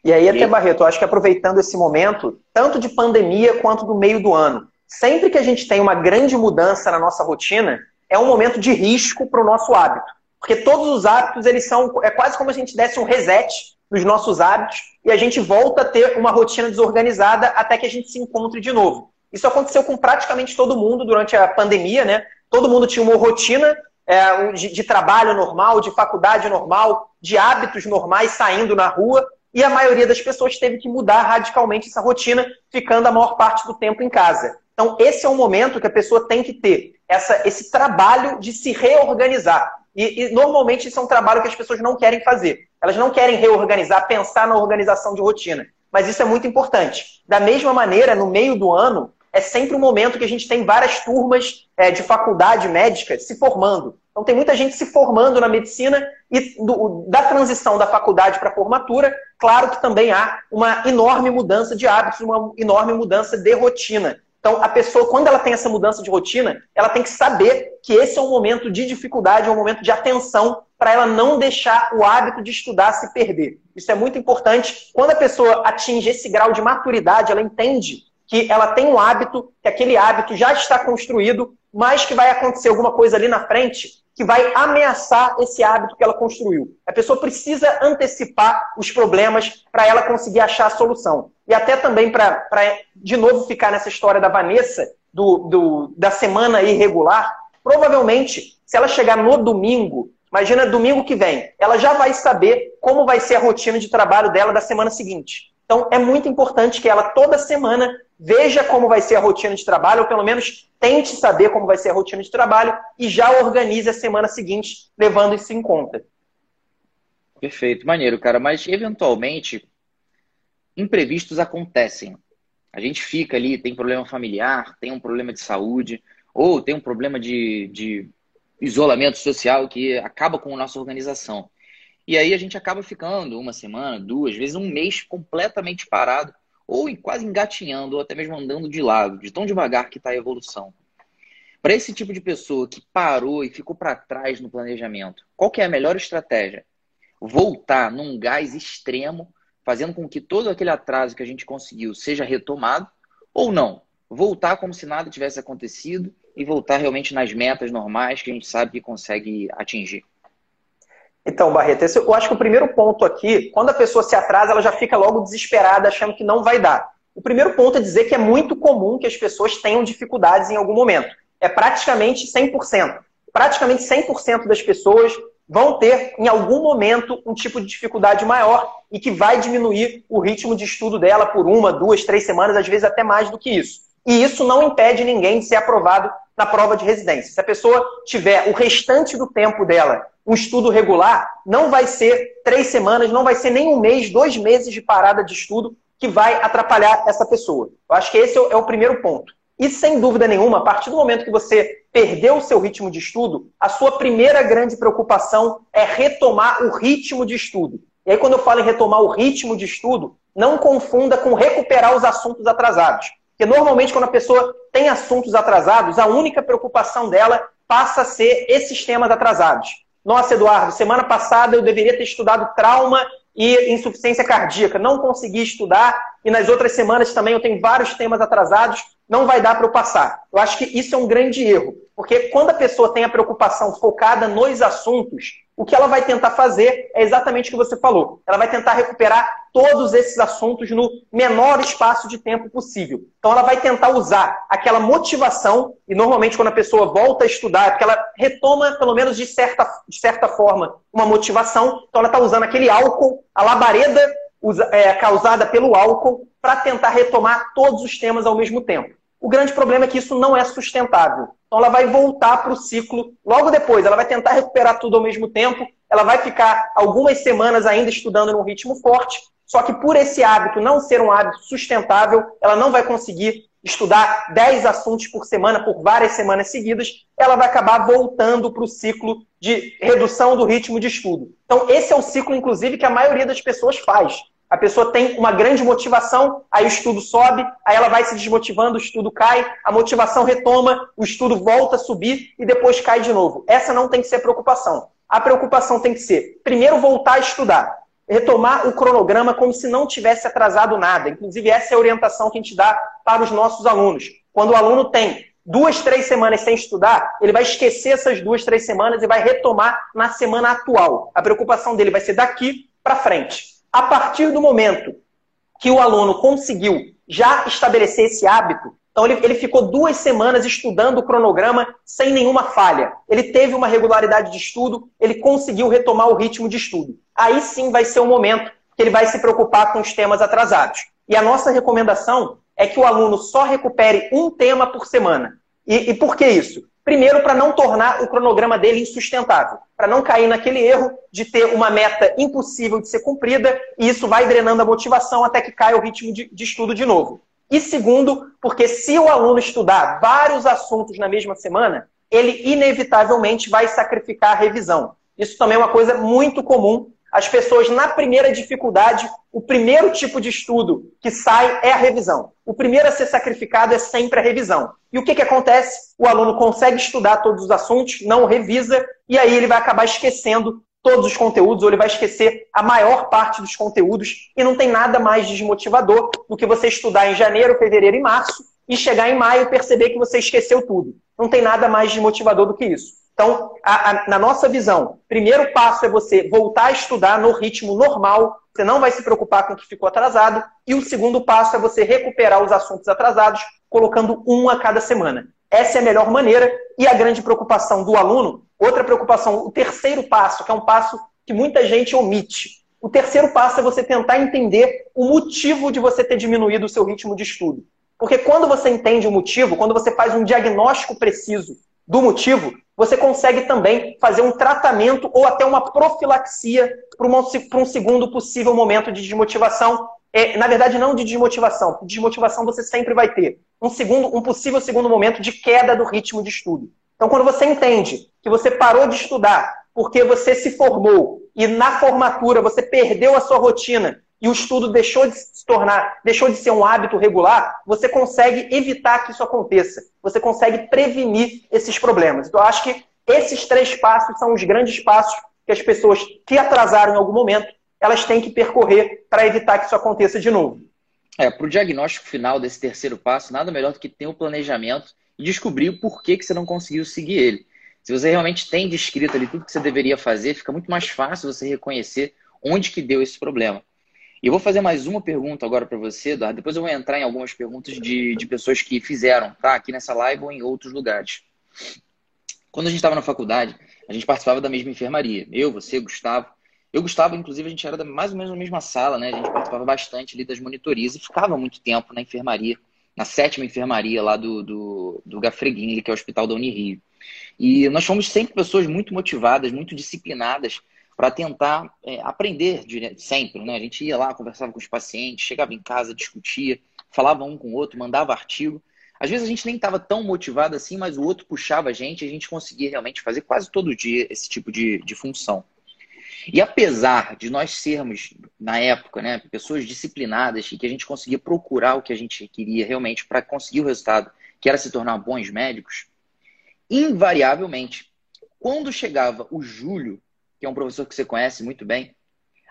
E aí, até Barreto, eu acho que aproveitando esse momento, tanto de pandemia quanto do meio do ano, sempre que a gente tem uma grande mudança na nossa rotina, é um momento de risco para o nosso hábito. Porque todos os hábitos, eles são. É quase como se a gente desse um reset nos nossos hábitos e a gente volta a ter uma rotina desorganizada até que a gente se encontre de novo. Isso aconteceu com praticamente todo mundo durante a pandemia, né? Todo mundo tinha uma rotina é, de, de trabalho normal, de faculdade normal, de hábitos normais saindo na rua e a maioria das pessoas teve que mudar radicalmente essa rotina, ficando a maior parte do tempo em casa. Então, esse é um momento que a pessoa tem que ter essa, esse trabalho de se reorganizar. E, e, normalmente isso é um trabalho que as pessoas não querem fazer. Elas não querem reorganizar, pensar na organização de rotina. Mas isso é muito importante. Da mesma maneira, no meio do ano, é sempre um momento que a gente tem várias turmas é, de faculdade médica se formando. Então tem muita gente se formando na medicina e do, da transição da faculdade para a formatura, claro que também há uma enorme mudança de hábitos, uma enorme mudança de rotina. Então, a pessoa, quando ela tem essa mudança de rotina, ela tem que saber que esse é um momento de dificuldade, é um momento de atenção para ela não deixar o hábito de estudar se perder. Isso é muito importante. Quando a pessoa atinge esse grau de maturidade, ela entende que ela tem um hábito, que aquele hábito já está construído, mas que vai acontecer alguma coisa ali na frente que vai ameaçar esse hábito que ela construiu. A pessoa precisa antecipar os problemas para ela conseguir achar a solução. E até também para, de novo, ficar nessa história da Vanessa, do, do, da semana irregular, provavelmente, se ela chegar no domingo, imagina domingo que vem, ela já vai saber como vai ser a rotina de trabalho dela da semana seguinte. Então, é muito importante que ela toda semana veja como vai ser a rotina de trabalho, ou pelo menos tente saber como vai ser a rotina de trabalho e já organize a semana seguinte, levando isso em conta. Perfeito, maneiro, cara. Mas, eventualmente, imprevistos acontecem. A gente fica ali, tem problema familiar, tem um problema de saúde, ou tem um problema de, de isolamento social que acaba com a nossa organização. E aí a gente acaba ficando uma semana, duas, vezes um mês completamente parado, ou quase engatinhando, ou até mesmo andando de lado, de tão devagar que está a evolução. Para esse tipo de pessoa que parou e ficou para trás no planejamento, qual que é a melhor estratégia? Voltar num gás extremo, fazendo com que todo aquele atraso que a gente conseguiu seja retomado, ou não? Voltar como se nada tivesse acontecido e voltar realmente nas metas normais que a gente sabe que consegue atingir. Então, Barreto, esse, eu acho que o primeiro ponto aqui, quando a pessoa se atrasa, ela já fica logo desesperada, achando que não vai dar. O primeiro ponto é dizer que é muito comum que as pessoas tenham dificuldades em algum momento. É praticamente 100%. Praticamente 100% das pessoas vão ter, em algum momento, um tipo de dificuldade maior e que vai diminuir o ritmo de estudo dela por uma, duas, três semanas, às vezes até mais do que isso. E isso não impede ninguém de ser aprovado na prova de residência. Se a pessoa tiver o restante do tempo dela um estudo regular, não vai ser três semanas, não vai ser nem um mês, dois meses de parada de estudo que vai atrapalhar essa pessoa. Eu acho que esse é o primeiro ponto. E sem dúvida nenhuma, a partir do momento que você perdeu o seu ritmo de estudo, a sua primeira grande preocupação é retomar o ritmo de estudo. E aí, quando eu falo em retomar o ritmo de estudo, não confunda com recuperar os assuntos atrasados. Porque normalmente, quando a pessoa tem assuntos atrasados, a única preocupação dela passa a ser esses temas atrasados. Nossa, Eduardo, semana passada eu deveria ter estudado trauma e insuficiência cardíaca. Não consegui estudar e nas outras semanas também eu tenho vários temas atrasados. Não vai dar para eu passar. Eu acho que isso é um grande erro, porque quando a pessoa tem a preocupação focada nos assuntos, o que ela vai tentar fazer é exatamente o que você falou. Ela vai tentar recuperar todos esses assuntos no menor espaço de tempo possível. Então, ela vai tentar usar aquela motivação, e normalmente quando a pessoa volta a estudar, é porque ela retoma, pelo menos de certa, de certa forma, uma motivação. Então, ela está usando aquele álcool, a labareda é, causada pelo álcool, para tentar retomar todos os temas ao mesmo tempo. O grande problema é que isso não é sustentável. Então ela vai voltar para o ciclo logo depois. Ela vai tentar recuperar tudo ao mesmo tempo. Ela vai ficar algumas semanas ainda estudando num ritmo forte. Só que por esse hábito não ser um hábito sustentável, ela não vai conseguir estudar 10 assuntos por semana por várias semanas seguidas. Ela vai acabar voltando para o ciclo de redução do ritmo de estudo. Então esse é o ciclo, inclusive, que a maioria das pessoas faz. A pessoa tem uma grande motivação, aí o estudo sobe, aí ela vai se desmotivando, o estudo cai, a motivação retoma, o estudo volta a subir e depois cai de novo. Essa não tem que ser a preocupação. A preocupação tem que ser, primeiro, voltar a estudar, retomar o cronograma como se não tivesse atrasado nada. Inclusive, essa é a orientação que a gente dá para os nossos alunos. Quando o aluno tem duas, três semanas sem estudar, ele vai esquecer essas duas, três semanas e vai retomar na semana atual. A preocupação dele vai ser daqui para frente. A partir do momento que o aluno conseguiu já estabelecer esse hábito, então ele, ele ficou duas semanas estudando o cronograma sem nenhuma falha. Ele teve uma regularidade de estudo, ele conseguiu retomar o ritmo de estudo. Aí sim vai ser o momento que ele vai se preocupar com os temas atrasados. E a nossa recomendação é que o aluno só recupere um tema por semana. E, e por que isso? Primeiro, para não tornar o cronograma dele insustentável, para não cair naquele erro de ter uma meta impossível de ser cumprida e isso vai drenando a motivação até que caia o ritmo de, de estudo de novo. E segundo, porque se o aluno estudar vários assuntos na mesma semana, ele inevitavelmente vai sacrificar a revisão. Isso também é uma coisa muito comum as pessoas, na primeira dificuldade, o primeiro tipo de estudo que sai é a revisão. O primeiro a ser sacrificado é sempre a revisão. E o que, que acontece? O aluno consegue estudar todos os assuntos, não revisa, e aí ele vai acabar esquecendo todos os conteúdos, ou ele vai esquecer a maior parte dos conteúdos, e não tem nada mais desmotivador do que você estudar em janeiro, fevereiro e março, e chegar em maio e perceber que você esqueceu tudo. Não tem nada mais desmotivador do que isso. Então, a, a, na nossa visão, primeiro passo é você voltar a estudar no ritmo normal, você não vai se preocupar com o que ficou atrasado, e o segundo passo é você recuperar os assuntos atrasados, colocando um a cada semana. Essa é a melhor maneira, e a grande preocupação do aluno, outra preocupação, o terceiro passo, que é um passo que muita gente omite. O terceiro passo é você tentar entender o motivo de você ter diminuído o seu ritmo de estudo. Porque quando você entende o motivo, quando você faz um diagnóstico preciso do motivo, você consegue também fazer um tratamento ou até uma profilaxia para um segundo possível momento de desmotivação. É, na verdade, não de desmotivação. Desmotivação você sempre vai ter. Um, segundo, um possível segundo momento de queda do ritmo de estudo. Então, quando você entende que você parou de estudar porque você se formou e na formatura você perdeu a sua rotina e o estudo deixou de se tornar, deixou de ser um hábito regular, você consegue evitar que isso aconteça. Você consegue prevenir esses problemas. Então, eu acho que esses três passos são os grandes passos que as pessoas que atrasaram em algum momento, elas têm que percorrer para evitar que isso aconteça de novo. É, para o diagnóstico final desse terceiro passo, nada melhor do que ter o um planejamento e descobrir o porquê que você não conseguiu seguir ele. Se você realmente tem descrito ali tudo que você deveria fazer, fica muito mais fácil você reconhecer onde que deu esse problema. E eu vou fazer mais uma pergunta agora para você, Eduardo. Depois eu vou entrar em algumas perguntas de, de pessoas que fizeram, tá? Aqui nessa live ou em outros lugares. Quando a gente estava na faculdade, a gente participava da mesma enfermaria. Eu, você, Gustavo. Eu, Gustavo, inclusive, a gente era mais ou menos na mesma sala, né? A gente participava bastante ali das monitorias e ficava muito tempo na enfermaria, na sétima enfermaria lá do, do, do Gafreguini, que é o hospital da Unirio. E nós fomos sempre pessoas muito motivadas, muito disciplinadas para tentar é, aprender sempre. Né? A gente ia lá, conversava com os pacientes, chegava em casa, discutia, falava um com o outro, mandava artigo. Às vezes a gente nem estava tão motivado assim, mas o outro puxava a gente e a gente conseguia realmente fazer quase todo dia esse tipo de, de função. E apesar de nós sermos, na época, né, pessoas disciplinadas e que a gente conseguia procurar o que a gente queria realmente para conseguir o resultado, que era se tornar bons médicos, invariavelmente, quando chegava o julho, que é um professor que você conhece muito bem,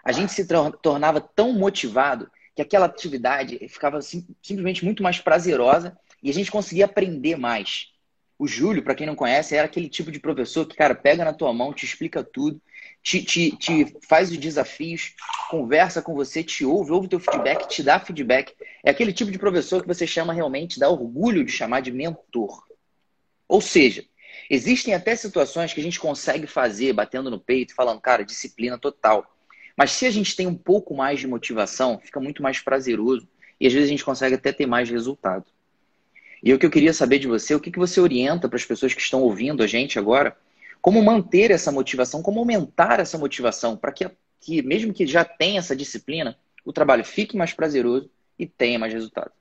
a gente se tornava tão motivado que aquela atividade ficava sim, simplesmente muito mais prazerosa e a gente conseguia aprender mais. O Júlio, para quem não conhece, era aquele tipo de professor que, cara, pega na tua mão, te explica tudo, te, te, te faz os desafios, conversa com você, te ouve, ouve teu feedback, te dá feedback. É aquele tipo de professor que você chama realmente, dá orgulho de chamar de mentor. Ou seja, existem até situações que a gente consegue fazer batendo no peito, falando, cara, disciplina total. Mas se a gente tem um pouco mais de motivação, fica muito mais prazeroso e às vezes a gente consegue até ter mais resultado. E o que eu queria saber de você, o que, que você orienta para as pessoas que estão ouvindo a gente agora, como manter essa motivação, como aumentar essa motivação, para que, que, mesmo que já tenha essa disciplina, o trabalho fique mais prazeroso e tenha mais resultado.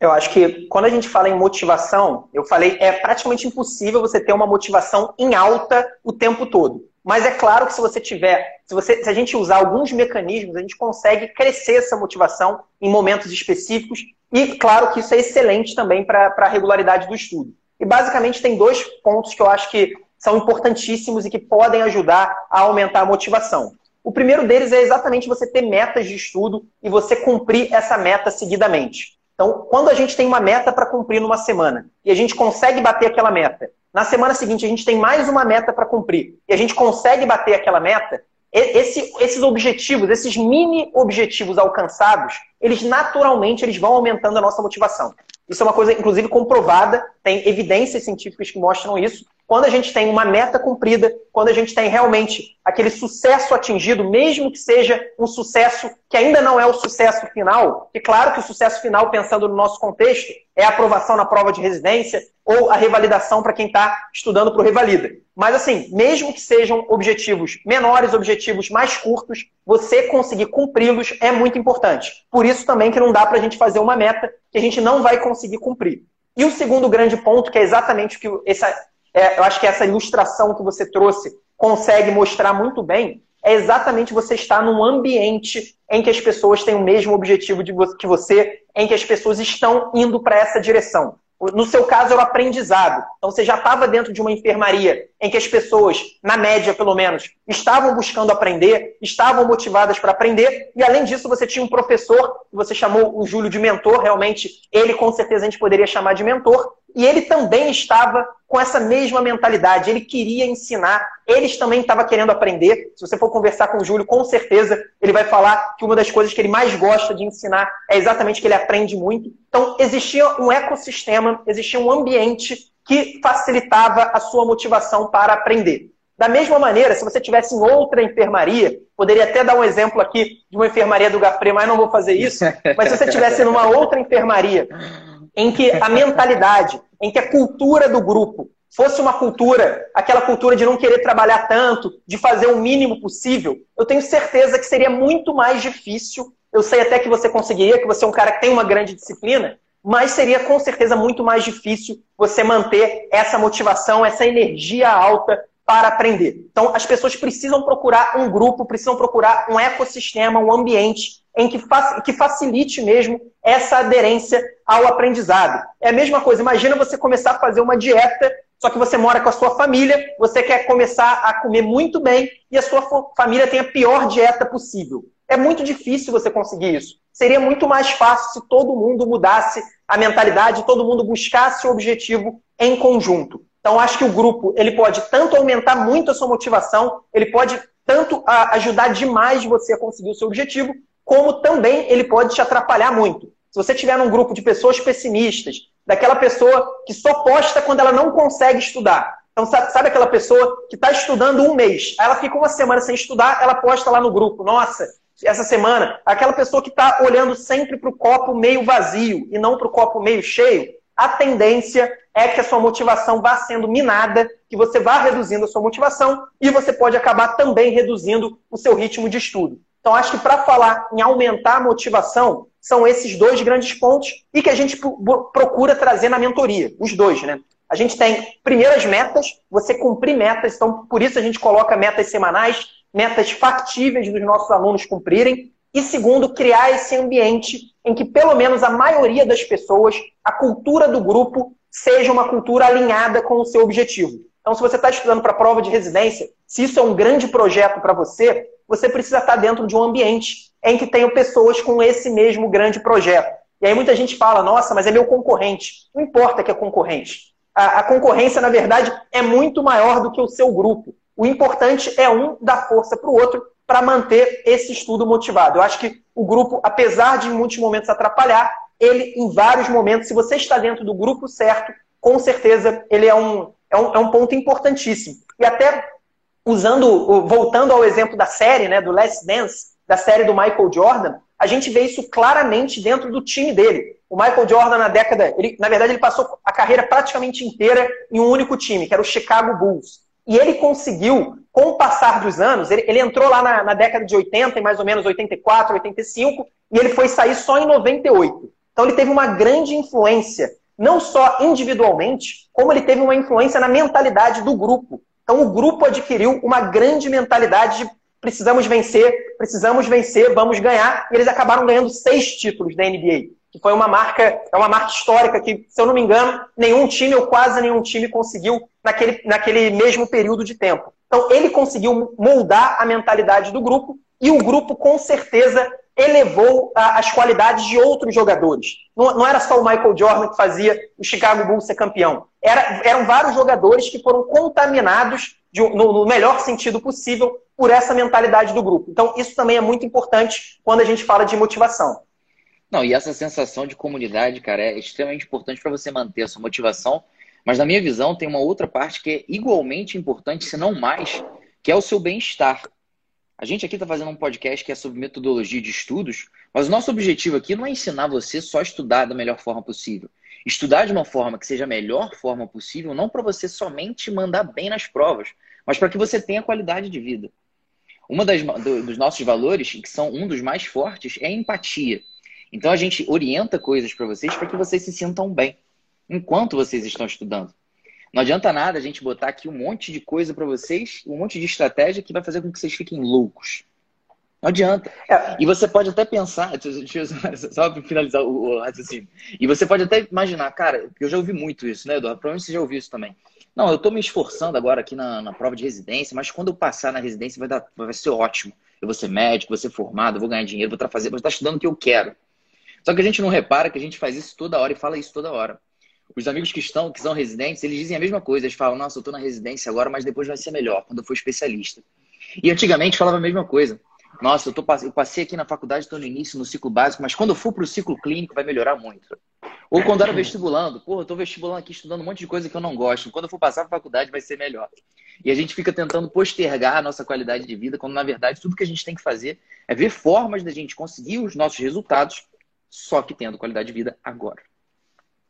Eu acho que quando a gente fala em motivação, eu falei, é praticamente impossível você ter uma motivação em alta o tempo todo. Mas é claro que se você tiver, se, você, se a gente usar alguns mecanismos, a gente consegue crescer essa motivação em momentos específicos. E claro que isso é excelente também para a regularidade do estudo. E basicamente tem dois pontos que eu acho que são importantíssimos e que podem ajudar a aumentar a motivação. O primeiro deles é exatamente você ter metas de estudo e você cumprir essa meta seguidamente. Então, quando a gente tem uma meta para cumprir numa semana e a gente consegue bater aquela meta, na semana seguinte a gente tem mais uma meta para cumprir e a gente consegue bater aquela meta, esse, esses objetivos, esses mini objetivos alcançados, eles naturalmente eles vão aumentando a nossa motivação. Isso é uma coisa, inclusive, comprovada, tem evidências científicas que mostram isso. Quando a gente tem uma meta cumprida, quando a gente tem realmente aquele sucesso atingido, mesmo que seja um sucesso que ainda não é o sucesso final, e claro que o sucesso final, pensando no nosso contexto, é a aprovação na prova de residência ou a revalidação para quem está estudando para o Revalida. Mas assim, mesmo que sejam objetivos menores, objetivos mais curtos, você conseguir cumpri-los é muito importante. Por isso também que não dá para a gente fazer uma meta que a gente não vai conseguir cumprir. E o segundo grande ponto, que é exatamente o que essa, é, eu acho que essa ilustração que você trouxe consegue mostrar muito bem, é exatamente você estar num ambiente em que as pessoas têm o mesmo objetivo de que você, em que as pessoas estão indo para essa direção. No seu caso, era o aprendizado. Então, você já estava dentro de uma enfermaria em que as pessoas, na média pelo menos, estavam buscando aprender, estavam motivadas para aprender, e além disso, você tinha um professor, que você chamou o Júlio de mentor, realmente, ele com certeza a gente poderia chamar de mentor, e ele também estava com essa mesma mentalidade, ele queria ensinar, eles também estavam querendo aprender. Se você for conversar com o Júlio, com certeza ele vai falar que uma das coisas que ele mais gosta de ensinar é exatamente que ele aprende muito. Então, existia um ecossistema, existia um ambiente que facilitava a sua motivação para aprender. Da mesma maneira, se você tivesse em outra enfermaria, poderia até dar um exemplo aqui de uma enfermaria do Gafre, mas não vou fazer isso. Mas se você tivesse numa outra enfermaria em que a mentalidade, em que a cultura do grupo fosse uma cultura, aquela cultura de não querer trabalhar tanto, de fazer o mínimo possível, eu tenho certeza que seria muito mais difícil. Eu sei até que você conseguiria, que você é um cara que tem uma grande disciplina, mas seria com certeza muito mais difícil você manter essa motivação, essa energia alta para aprender. Então, as pessoas precisam procurar um grupo, precisam procurar um ecossistema, um ambiente em que, que facilite mesmo essa aderência ao aprendizado. É a mesma coisa, imagina você começar a fazer uma dieta, só que você mora com a sua família, você quer começar a comer muito bem e a sua família tem a pior dieta possível. É muito difícil você conseguir isso. Seria muito mais fácil se todo mundo mudasse a mentalidade, todo mundo buscasse o objetivo em conjunto. Então, acho que o grupo ele pode tanto aumentar muito a sua motivação, ele pode tanto ajudar demais você a conseguir o seu objetivo, como também ele pode te atrapalhar muito. Se você tiver num grupo de pessoas pessimistas, daquela pessoa que só posta quando ela não consegue estudar. Então, sabe aquela pessoa que está estudando um mês, aí ela fica uma semana sem estudar, ela posta lá no grupo, nossa, essa semana, aquela pessoa que está olhando sempre para o copo meio vazio e não para o copo meio cheio, a tendência é que a sua motivação vá sendo minada, que você vá reduzindo a sua motivação e você pode acabar também reduzindo o seu ritmo de estudo. Então, acho que para falar em aumentar a motivação, são esses dois grandes pontos e que a gente procura trazer na mentoria, os dois, né? A gente tem primeiras metas, você cumprir metas, então por isso a gente coloca metas semanais, metas factíveis dos nossos alunos cumprirem. E segundo, criar esse ambiente em que pelo menos a maioria das pessoas, a cultura do grupo, seja uma cultura alinhada com o seu objetivo. Então, se você está estudando para a prova de residência, se isso é um grande projeto para você, você precisa estar dentro de um ambiente em que tenham pessoas com esse mesmo grande projeto. E aí muita gente fala, nossa, mas é meu concorrente. Não importa que é concorrente. A, a concorrência, na verdade, é muito maior do que o seu grupo. O importante é um dar força para o outro para manter esse estudo motivado. Eu acho que o grupo, apesar de em muitos momentos atrapalhar, ele, em vários momentos, se você está dentro do grupo certo, com certeza ele é um, é um, é um ponto importantíssimo. E até usando, voltando ao exemplo da série, né, do Last Dance, da série do Michael Jordan, a gente vê isso claramente dentro do time dele. O Michael Jordan, na década, ele, na verdade, ele passou a carreira praticamente inteira em um único time, que era o Chicago Bulls. E ele conseguiu, com o passar dos anos, ele, ele entrou lá na, na, década de 80, em mais ou menos 84, 85, e ele foi sair só em 98. Então ele teve uma grande influência, não só individualmente, como ele teve uma influência na mentalidade do grupo. Então o grupo adquiriu uma grande mentalidade de precisamos vencer, precisamos vencer, vamos ganhar. E eles acabaram ganhando seis títulos da NBA, que foi uma marca, é uma marca histórica que, se eu não me engano, nenhum time ou quase nenhum time conseguiu naquele, naquele mesmo período de tempo. Então ele conseguiu moldar a mentalidade do grupo e o grupo com certeza elevou as qualidades de outros jogadores. Não, não, era só o Michael Jordan que fazia o Chicago Bulls ser campeão. Era, eram vários jogadores que foram contaminados de, no, no, melhor sentido possível por essa mentalidade do grupo. Então, isso também é muito importante quando a gente fala de motivação. Não, e essa sensação de comunidade, cara, é extremamente importante para você manter a sua motivação. Mas, na minha visão, tem uma outra parte que é igualmente importante, se não mais, que é o seu bem-estar. A gente aqui está fazendo um podcast que é sobre metodologia de estudos, mas o nosso objetivo aqui não é ensinar você só a estudar da melhor forma possível. Estudar de uma forma que seja a melhor forma possível, não para você somente mandar bem nas provas, mas para que você tenha qualidade de vida. Uma das, do, dos nossos valores, que são um dos mais fortes, é a empatia. Então a gente orienta coisas para vocês para que vocês se sintam bem enquanto vocês estão estudando. Não adianta nada a gente botar aqui um monte de coisa para vocês, um monte de estratégia que vai fazer com que vocês fiquem loucos. Não adianta. É. E você pode até pensar, deixa só para finalizar o, o raciocínio. E você pode até imaginar, cara, eu já ouvi muito isso, né, Eduardo? Provavelmente você já ouviu isso também. Não, eu estou me esforçando agora aqui na, na, prova de residência, mas quando eu passar na residência vai, dar, vai ser ótimo. Eu vou ser médico, vou ser formado, vou ganhar dinheiro, vou estar fazendo, vou estar estudando o que eu quero. Só que a gente não repara que a gente faz isso toda hora e fala isso toda hora. Os amigos que estão, que são residentes, eles dizem a mesma coisa. Eles falam, nossa, eu estou na residência agora, mas depois vai ser melhor, quando eu for especialista. E antigamente falava a mesma coisa. Nossa, eu, tô, eu passei aqui na faculdade, estou no início, no ciclo básico, mas quando eu for para o ciclo clínico vai melhorar muito. Ou quando era vestibulando, pô, eu estou vestibulando aqui, estudando um monte de coisa que eu não gosto. Quando eu for passar para a faculdade vai ser melhor. E a gente fica tentando postergar a nossa qualidade de vida, quando na verdade tudo que a gente tem que fazer é ver formas da gente conseguir os nossos resultados, só que tendo qualidade de vida agora.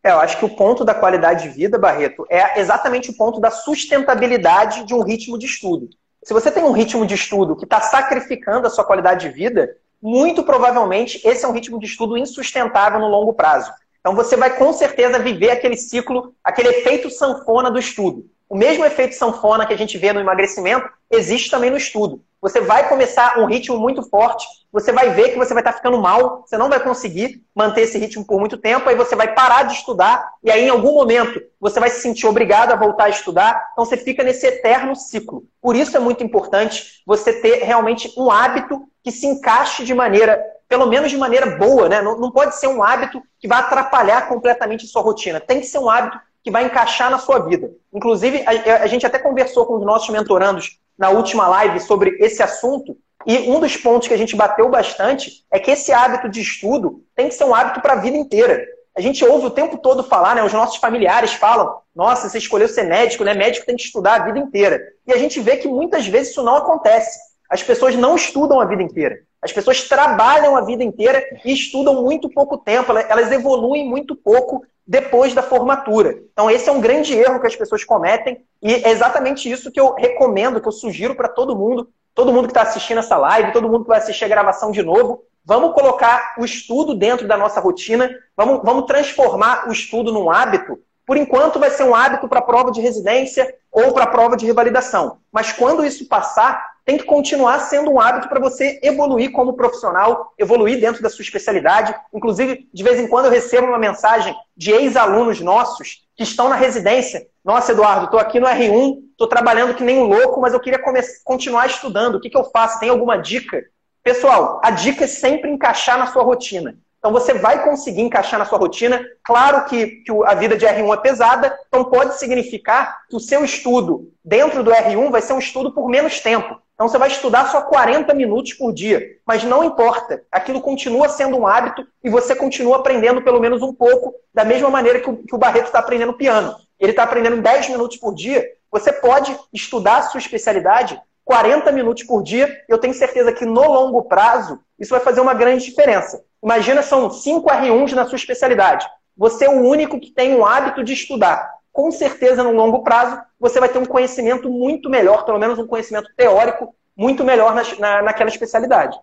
É, eu acho que o ponto da qualidade de vida, Barreto, é exatamente o ponto da sustentabilidade de um ritmo de estudo. Se você tem um ritmo de estudo que está sacrificando a sua qualidade de vida, muito provavelmente esse é um ritmo de estudo insustentável no longo prazo. Então você vai com certeza viver aquele ciclo, aquele efeito sanfona do estudo. O mesmo efeito sanfona que a gente vê no emagrecimento existe também no estudo. Você vai começar um ritmo muito forte, você vai ver que você vai estar ficando mal, você não vai conseguir manter esse ritmo por muito tempo, aí você vai parar de estudar, e aí em algum momento você vai se sentir obrigado a voltar a estudar, então você fica nesse eterno ciclo. Por isso é muito importante você ter realmente um hábito que se encaixe de maneira, pelo menos de maneira boa, né? Não, não pode ser um hábito que vai atrapalhar completamente a sua rotina. Tem que ser um hábito que vai encaixar na sua vida. Inclusive, a, a gente até conversou com os nossos mentorandos na última live sobre esse assunto, e um dos pontos que a gente bateu bastante é que esse hábito de estudo tem que ser um hábito para a vida inteira. A gente ouve o tempo todo falar, né? Os nossos familiares falam: nossa, você escolheu ser médico, né? Médico tem que estudar a vida inteira. E a gente vê que muitas vezes isso não acontece. As pessoas não estudam a vida inteira. As pessoas trabalham a vida inteira e estudam muito pouco tempo. Elas evoluem muito pouco depois da formatura. Então, esse é um grande erro que as pessoas cometem e é exatamente isso que eu recomendo, que eu sugiro para todo mundo, todo mundo que está assistindo essa live, todo mundo que vai assistir a gravação de novo. Vamos colocar o estudo dentro da nossa rotina, vamos, vamos transformar o estudo num hábito. Por enquanto, vai ser um hábito para a prova de residência ou para a prova de revalidação. Mas quando isso passar, tem que continuar sendo um hábito para você evoluir como profissional, evoluir dentro da sua especialidade. Inclusive, de vez em quando eu recebo uma mensagem de ex-alunos nossos que estão na residência. Nossa, Eduardo, estou aqui no R1, estou trabalhando que nem um louco, mas eu queria continuar estudando. O que, que eu faço? Tem alguma dica? Pessoal, a dica é sempre encaixar na sua rotina. Então você vai conseguir encaixar na sua rotina. Claro que, que a vida de R1 é pesada, então pode significar que o seu estudo dentro do R1 vai ser um estudo por menos tempo. Então você vai estudar só 40 minutos por dia. Mas não importa, aquilo continua sendo um hábito e você continua aprendendo pelo menos um pouco, da mesma maneira que o, que o Barreto está aprendendo piano. Ele está aprendendo 10 minutos por dia. Você pode estudar a sua especialidade 40 minutos por dia. Eu tenho certeza que no longo prazo isso vai fazer uma grande diferença. Imagina, são 5 R1s na sua especialidade. Você é o único que tem o hábito de estudar. Com certeza, no longo prazo, você vai ter um conhecimento muito melhor, pelo menos um conhecimento teórico muito melhor na, na, naquela especialidade.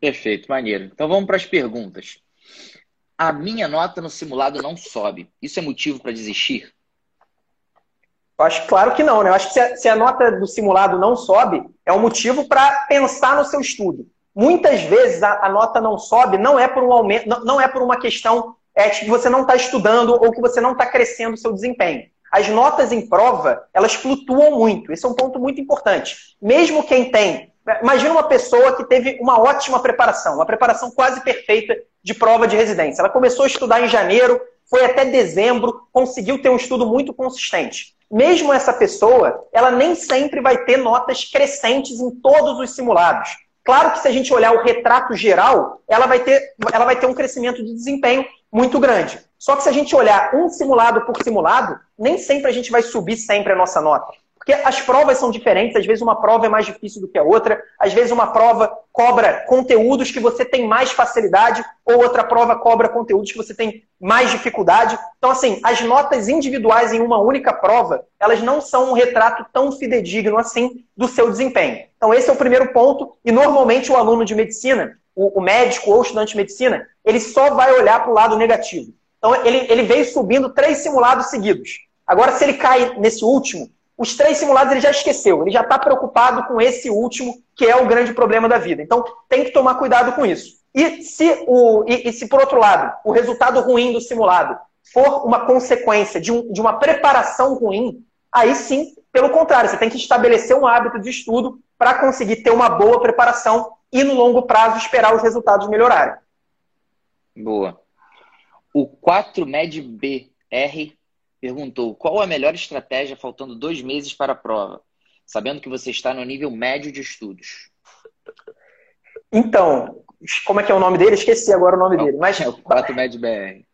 Perfeito, maneiro. Então vamos para as perguntas. A minha nota no simulado não sobe. Isso é motivo para desistir? Eu acho claro que não, né? Eu acho que se a, se a nota do simulado não sobe, é um motivo para pensar no seu estudo. Muitas vezes a, a, nota não sobe, não é por um aumento, não, não é por uma questão é, que você não está estudando ou que você não está crescendo o seu desempenho. As notas em prova, elas flutuam muito. Esse é um ponto muito importante. Mesmo quem tem. Imagina uma pessoa que teve uma ótima preparação, uma preparação quase perfeita de prova de residência. Ela começou a estudar em janeiro, foi até dezembro, conseguiu ter um estudo muito consistente. Mesmo essa pessoa, ela nem sempre vai ter notas crescentes em todos os simulados. Claro que se a gente olhar o retrato geral, ela vai ter, ela vai ter um crescimento de desempenho muito grande. Só que se a gente olhar um simulado por simulado, nem sempre a gente vai subir sempre a nossa nota. Porque as provas são diferentes, às vezes uma prova é mais difícil do que a outra, às vezes uma prova cobra conteúdos que você tem mais facilidade, ou outra prova cobra conteúdos que você tem mais dificuldade. Então, assim, as notas individuais em uma única prova, elas não são um retrato tão fidedigno assim do seu desempenho. Então, esse é o primeiro ponto, e normalmente o aluno de medicina, o, médico ou o estudante de medicina, ele só vai olhar para o lado negativo. Então, ele, ele veio subindo três simulados seguidos. Agora, se ele cai nesse último, os três simulados ele já esqueceu, ele já está preocupado com esse último, que é o grande problema da vida. Então, tem que tomar cuidado com isso. E se, o, e, e se por outro lado, o resultado ruim do simulado for uma consequência de, um, de uma preparação ruim, aí sim, pelo contrário, você tem que estabelecer um hábito de estudo para conseguir ter uma boa preparação e, no longo prazo, esperar os resultados melhorarem. Boa. O 4MED-BR perguntou qual a melhor estratégia faltando dois meses para a prova, sabendo que você está no nível médio de estudos. Então, como é que é o nome dele? Esqueci agora o nome é dele. Mas, é o 4MED-BR.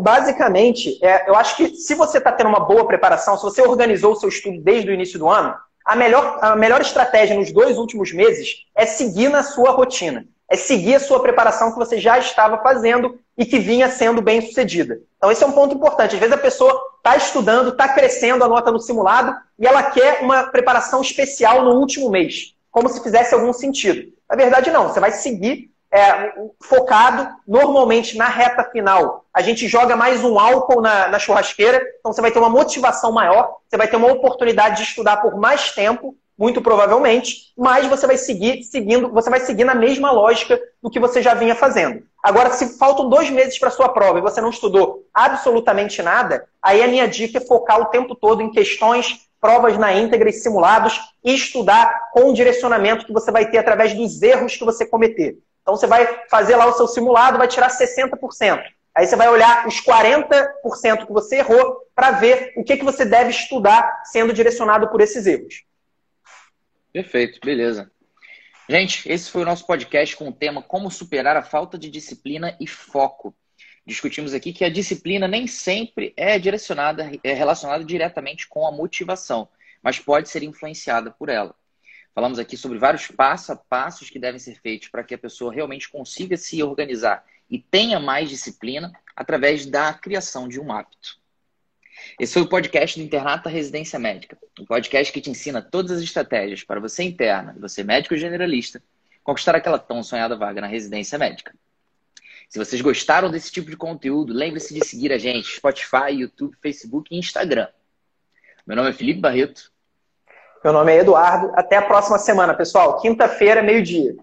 Basicamente, é, eu acho que se você está tendo uma boa preparação, se você organizou o seu estudo desde o início do ano, a melhor, a melhor estratégia nos dois últimos meses é seguir na sua rotina. É seguir a sua preparação que você já estava fazendo e que vinha sendo bem sucedida. Então, esse é um ponto importante. Às vezes a pessoa está estudando, está crescendo a nota no simulado e ela quer uma preparação especial no último mês, como se fizesse algum sentido. Na verdade, não. Você vai seguir é, focado normalmente na reta final. A gente joga mais um álcool na, na, churrasqueira, então você vai ter uma motivação maior, você vai ter uma oportunidade de estudar por mais tempo, muito provavelmente, mas você vai seguir seguindo, você vai seguir na mesma lógica do que você já vinha fazendo. Agora, se faltam dois meses para sua prova e você não estudou absolutamente nada, aí a minha dica é focar o tempo todo em questões provas na íntegra e simulados e estudar com o direcionamento que você vai ter através dos erros que você cometer. Então você vai fazer lá o seu simulado, vai tirar 60%. Aí você vai olhar os 40% que você errou para ver o que, que você deve estudar sendo direcionado por esses erros. Perfeito, beleza. Gente, esse foi o nosso podcast com o tema Como superar a falta de disciplina e foco. Discutimos aqui que a disciplina nem sempre é direcionada, é relacionada diretamente com a motivação, mas pode ser influenciada por ela. Falamos aqui sobre vários passo a passos que devem ser feitos para que a pessoa realmente consiga se organizar e tenha mais disciplina através da criação de um hábito. Esse foi o podcast do Internato da Residência Médica, um podcast que te ensina todas as estratégias para você interna você médico generalista conquistar aquela tão sonhada vaga na residência médica. Se vocês gostaram desse tipo de conteúdo, lembre-se de seguir a gente Spotify, YouTube, Facebook e Instagram. Meu nome é Felipe Barreto meu nome é Eduardo. Até a próxima semana, pessoal. Quinta-feira, meio-dia.